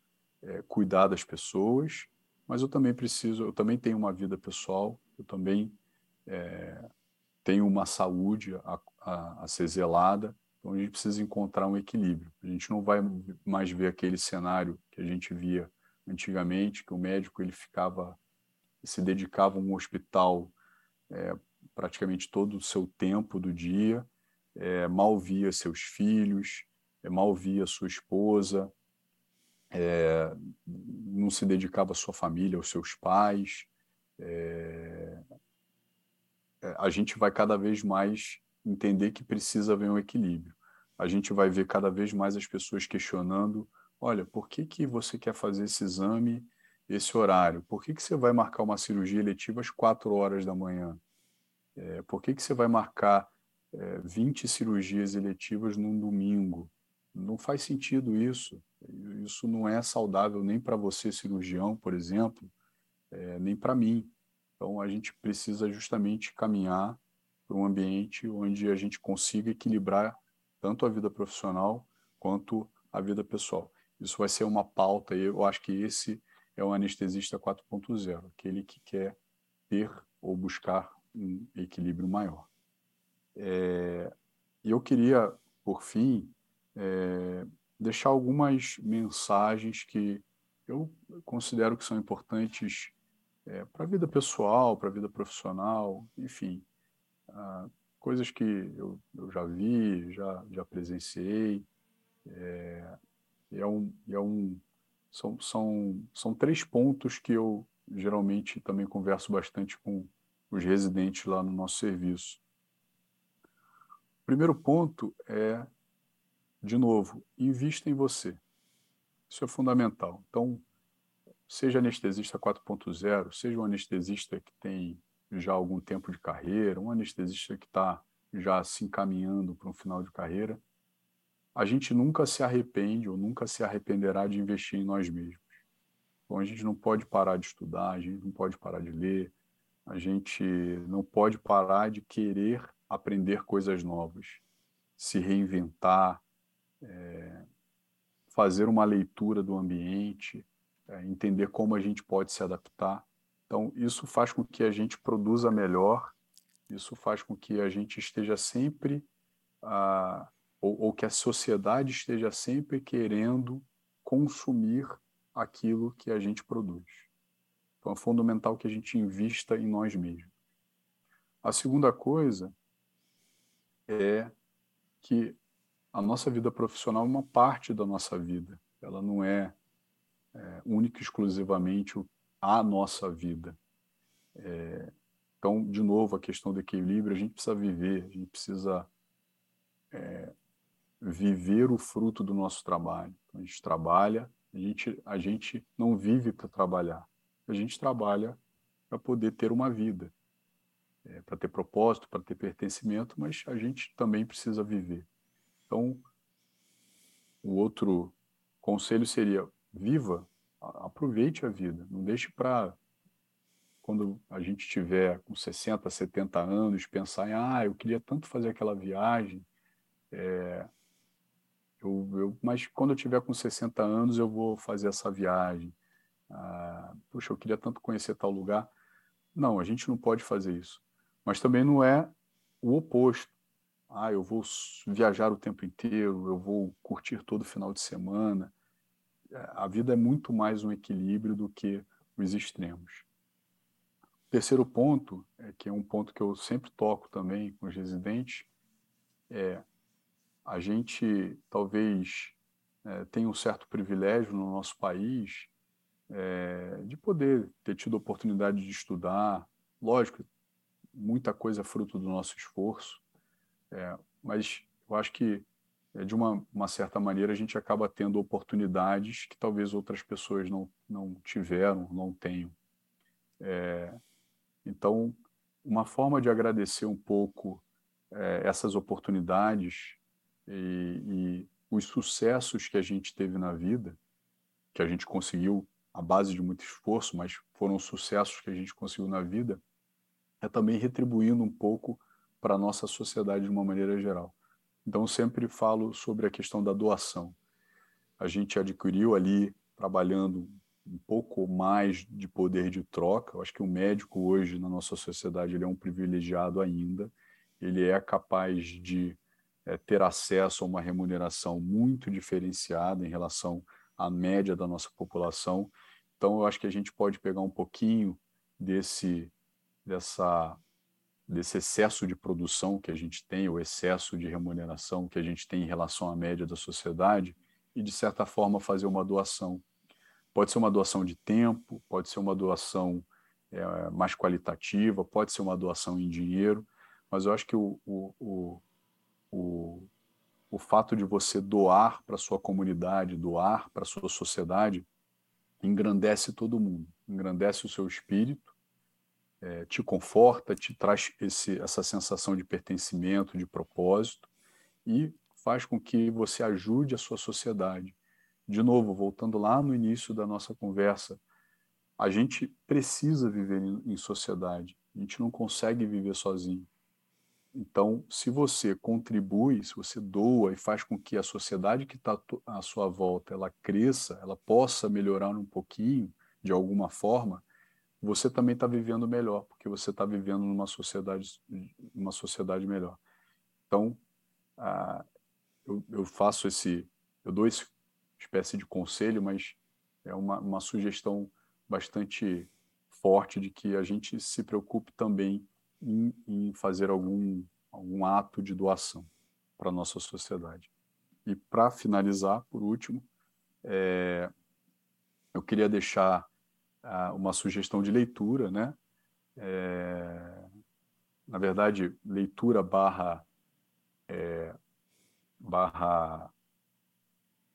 é, cuidar das pessoas, mas eu também preciso, eu também tenho uma vida pessoal, eu também é, tenho uma saúde a, a, a ser zelada, então a gente precisa encontrar um equilíbrio. A gente não vai mais ver aquele cenário que a gente via antigamente, que o médico ele ficava, se dedicava a um hospital é, praticamente todo o seu tempo do dia, é, mal via seus filhos, é, mal via sua esposa, é, não se dedicava à sua família, aos seus pais. É, é, a gente vai cada vez mais entender que precisa haver um equilíbrio. A gente vai ver cada vez mais as pessoas questionando: olha, por que, que você quer fazer esse exame, esse horário? Por que, que você vai marcar uma cirurgia eletiva às quatro horas da manhã? É, por que, que você vai marcar é, 20 cirurgias eletivas num domingo? Não faz sentido isso. Isso não é saudável nem para você, cirurgião, por exemplo, é, nem para mim. Então, a gente precisa justamente caminhar para um ambiente onde a gente consiga equilibrar tanto a vida profissional quanto a vida pessoal. Isso vai ser uma pauta, eu acho que esse é o anestesista 4.0, aquele que quer ter ou buscar um equilíbrio maior. É, eu queria, por fim, é, deixar algumas mensagens que eu considero que são importantes é, para a vida pessoal, para a vida profissional, enfim, ah, coisas que eu, eu, já vi, já, já presenciei. É, é um, é um, são, são, são três pontos que eu geralmente também converso bastante com os residentes lá no nosso serviço. O primeiro ponto é, de novo, invista em você. Isso é fundamental. Então, seja anestesista 4.0, seja um anestesista que tem já algum tempo de carreira, um anestesista que está já se encaminhando para um final de carreira, a gente nunca se arrepende ou nunca se arrependerá de investir em nós mesmos. Então a gente não pode parar de estudar, a gente não pode parar de ler, a gente não pode parar de querer aprender coisas novas. se reinventar, é, fazer uma leitura do ambiente, é, entender como a gente pode se adaptar. Então, isso faz com que a gente produza melhor, isso faz com que a gente esteja sempre, ah, ou, ou que a sociedade esteja sempre querendo consumir aquilo que a gente produz. Então, é fundamental que a gente invista em nós mesmos. A segunda coisa é que a nossa vida profissional é uma parte da nossa vida. Ela não é, é única e exclusivamente a nossa vida. É, então, de novo, a questão do equilíbrio, a gente precisa viver, a gente precisa é, viver o fruto do nosso trabalho. Então, a gente trabalha, a gente, a gente não vive para trabalhar, a gente trabalha para poder ter uma vida, é, para ter propósito, para ter pertencimento, mas a gente também precisa viver. Então, o outro conselho seria: viva, aproveite a vida, não deixe para quando a gente tiver com 60, 70 anos, pensar em, ah, eu queria tanto fazer aquela viagem, é, eu, eu, mas quando eu tiver com 60 anos eu vou fazer essa viagem. Ah, puxa, eu queria tanto conhecer tal lugar. Não, a gente não pode fazer isso. Mas também não é o oposto. Ah, eu vou viajar o tempo inteiro, eu vou curtir todo final de semana. A vida é muito mais um equilíbrio do que os extremos. O terceiro ponto, é que é um ponto que eu sempre toco também com os residentes, é a gente talvez é, tenha um certo privilégio no nosso país é, de poder ter tido a oportunidade de estudar. Lógico, muita coisa é fruto do nosso esforço, é, mas eu acho que de uma, uma, certa maneira a gente acaba tendo oportunidades que talvez outras pessoas não, não tiveram, não tenham. É, então, uma forma de agradecer um pouco é, essas oportunidades e, e os sucessos que a gente teve na vida, que a gente conseguiu à base de muito esforço, mas foram sucessos que a gente conseguiu na vida, é também retribuindo um pouco para a nossa sociedade de uma maneira geral. Então, sempre falo sobre a questão da doação. A gente adquiriu ali, trabalhando um pouco mais de poder de troca. Eu acho que o médico hoje na nossa sociedade ele é um privilegiado ainda. Ele é capaz de é, ter acesso a uma remuneração muito diferenciada em relação à média da nossa população. Então, eu acho que a gente pode pegar um pouquinho desse, dessa, desse excesso de produção que a gente tem, o excesso de remuneração que a gente tem em relação à média da sociedade, e, de certa forma, fazer uma doação. Pode ser uma doação de tempo, pode ser uma doação é, mais qualitativa, pode ser uma doação em dinheiro, mas eu acho que o, o, o o, fato de você doar para sua comunidade, doar para sua sociedade, engrandece todo mundo, engrandece o seu espírito, é, te conforta, te traz esse, essa sensação de pertencimento, de propósito e faz com que você ajude a sua sociedade. De novo, voltando lá no início da nossa conversa, a gente precisa viver em, em sociedade, a gente não consegue viver sozinho. Então, se você contribui, se você doa e faz com que a sociedade que está à sua volta ela cresça, ela possa melhorar um pouquinho de alguma forma, você também está vivendo melhor, porque você está vivendo numa sociedade, uma sociedade melhor. Então, ah, eu, eu, faço esse, eu dou esse espécie de conselho, mas é uma, uma sugestão bastante forte de que a gente se preocupe também em, em fazer algum, algum ato de doação para a nossa sociedade. E para finalizar, por último, é, eu queria deixar uma sugestão de leitura, né? É, na verdade, leitura barra é, barra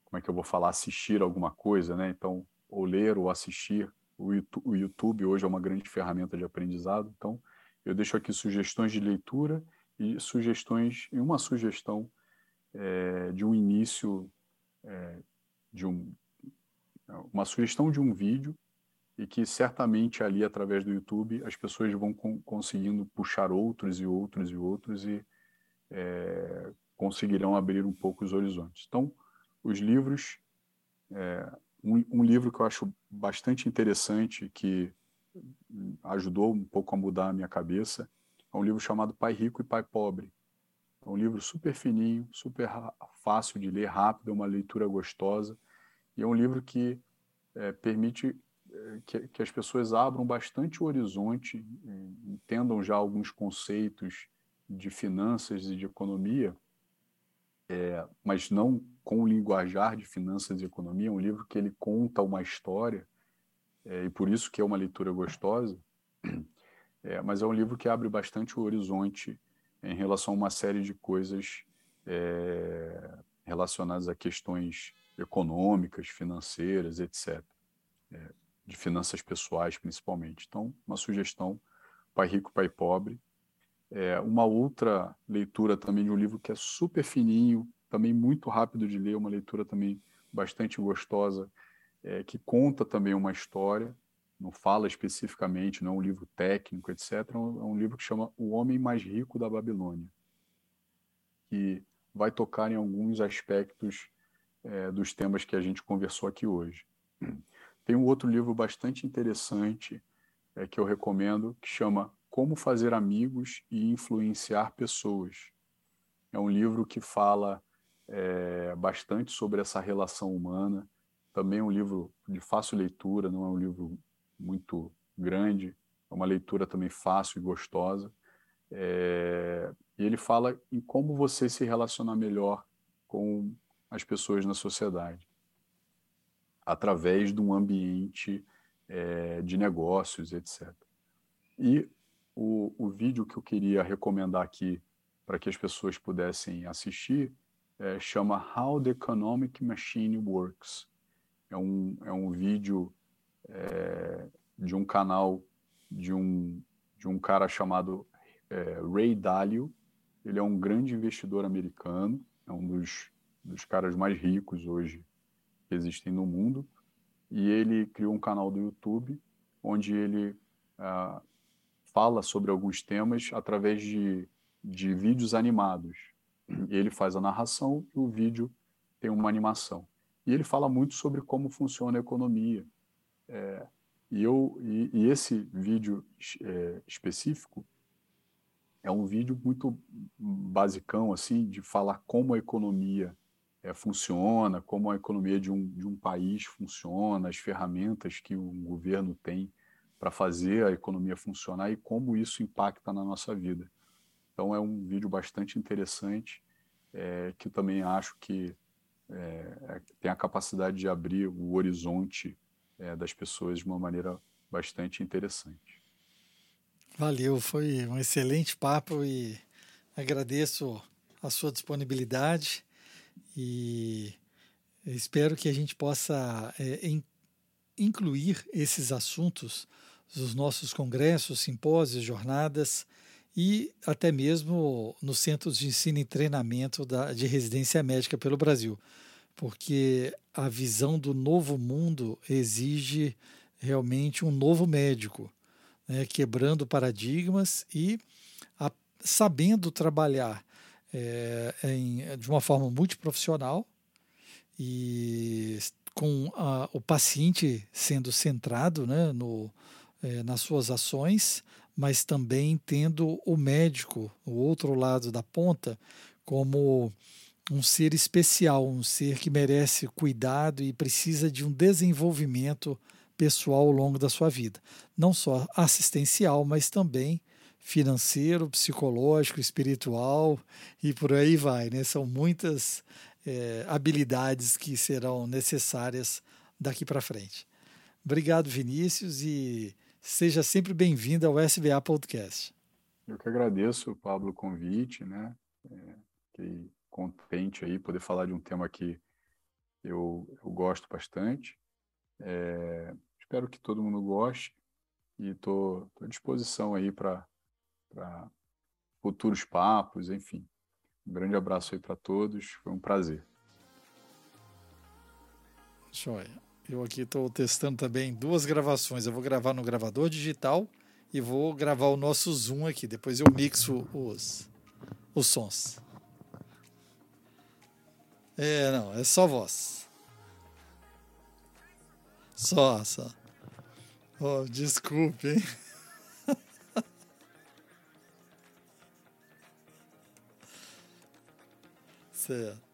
como é que eu vou falar assistir alguma coisa, né? Então, ou ler ou assistir. O YouTube hoje é uma grande ferramenta de aprendizado, então eu deixo aqui sugestões de leitura e sugestões, e uma sugestão é, de um início, é, de um, uma sugestão de um vídeo e que certamente ali através do YouTube as pessoas vão com, conseguindo puxar outros e outros e outros e é, conseguirão abrir um pouco os horizontes. Então, os livros, é, um, um, livro que eu acho bastante interessante, que ajudou um pouco a mudar a minha cabeça, é um livro chamado Pai Rico e Pai Pobre. É um livro super fininho, super fácil de ler, rápido, é uma leitura gostosa, e é um livro que é, permite que, que, as pessoas abram bastante o horizonte, entendam já alguns conceitos de finanças e de economia, é, mas não com o linguajar de finanças e economia. É um livro que ele conta uma história é, e por isso que é uma leitura gostosa. É, mas é um livro que abre bastante o horizonte em relação a uma série de coisas é, relacionadas a questões econômicas, financeiras, etc. É, de finanças pessoais, principalmente. Então, uma sugestão: Pai Rico, Pai Pobre. É, uma outra leitura também de um livro que é super fininho, também muito rápido de ler, uma leitura também bastante gostosa, é, que conta também uma história, não fala especificamente, não é um livro técnico, etc. É um, é um livro que chama O Homem Mais Rico da Babilônia, que vai tocar em alguns aspectos é, dos temas que a gente conversou aqui hoje. Tem um outro livro bastante interessante é, que eu recomendo, que chama Como Fazer Amigos e Influenciar Pessoas. É um livro que fala é, bastante sobre essa relação humana. Também é um livro de fácil leitura, não é um livro muito grande, é uma leitura também fácil e gostosa. É, e ele fala em como você se relacionar melhor com as pessoas na sociedade através de um ambiente é, de negócios, etc. E o, o vídeo que eu queria recomendar aqui para que as pessoas pudessem assistir é, chama How the Economic Machine Works. É um, é um vídeo é, de um canal de um, de um cara chamado é, Ray Dalio. Ele é um grande investidor americano, é um dos, dos caras mais ricos hoje que existem no mundo, e ele criou um canal do YouTube onde ele uh, fala sobre alguns temas através de, de vídeos animados. Ele faz a narração e o vídeo tem uma animação. E ele fala muito sobre como funciona a economia. É, e, eu, e, e esse vídeo é, específico é um vídeo muito basicão, assim, de falar como a economia é, funciona, como a economia de um, de um país funciona, as ferramentas que um governo tem para fazer a economia funcionar e como isso impacta na nossa vida. Então é um vídeo bastante interessante é, que também acho que é, é tem a capacidade de abrir o horizonte das pessoas de uma maneira bastante interessante. Valeu, foi um excelente papo e agradeço a sua disponibilidade e espero que a gente possa é, in, incluir esses assuntos nos nossos congressos, simpósios, jornadas e até mesmo nos centros de ensino e treinamento da, de residência médica pelo Brasil, porque a visão do novo mundo exige realmente um novo médico, né, quebrando paradigmas e a, sabendo trabalhar é, em, de uma forma multiprofissional e com a, o paciente sendo centrado né, no, é, nas suas ações, mas também tendo o médico, o outro lado da ponta, como um ser especial, um ser que merece cuidado e precisa de um desenvolvimento pessoal ao longo da sua vida. Não só assistencial, mas também financeiro, psicológico, espiritual e por aí vai. Né? São muitas é, habilidades que serão necessárias daqui para frente. Obrigado, Vinícius, e seja sempre bem-vindo ao SBA Podcast. Eu que agradeço, Pablo, o convite, né? É, fiquei contente aí poder falar de um tema que eu, eu gosto bastante. É, espero que todo mundo goste e estou à disposição aí para para futuros papos, enfim. Um grande abraço aí para todos, foi um prazer. Joia. Eu aqui estou testando também duas gravações. Eu vou gravar no gravador digital e vou gravar o nosso Zoom aqui. Depois eu mixo os, os sons. É, não, é só voz. Só, só. Oh, desculpe, hein? Certo.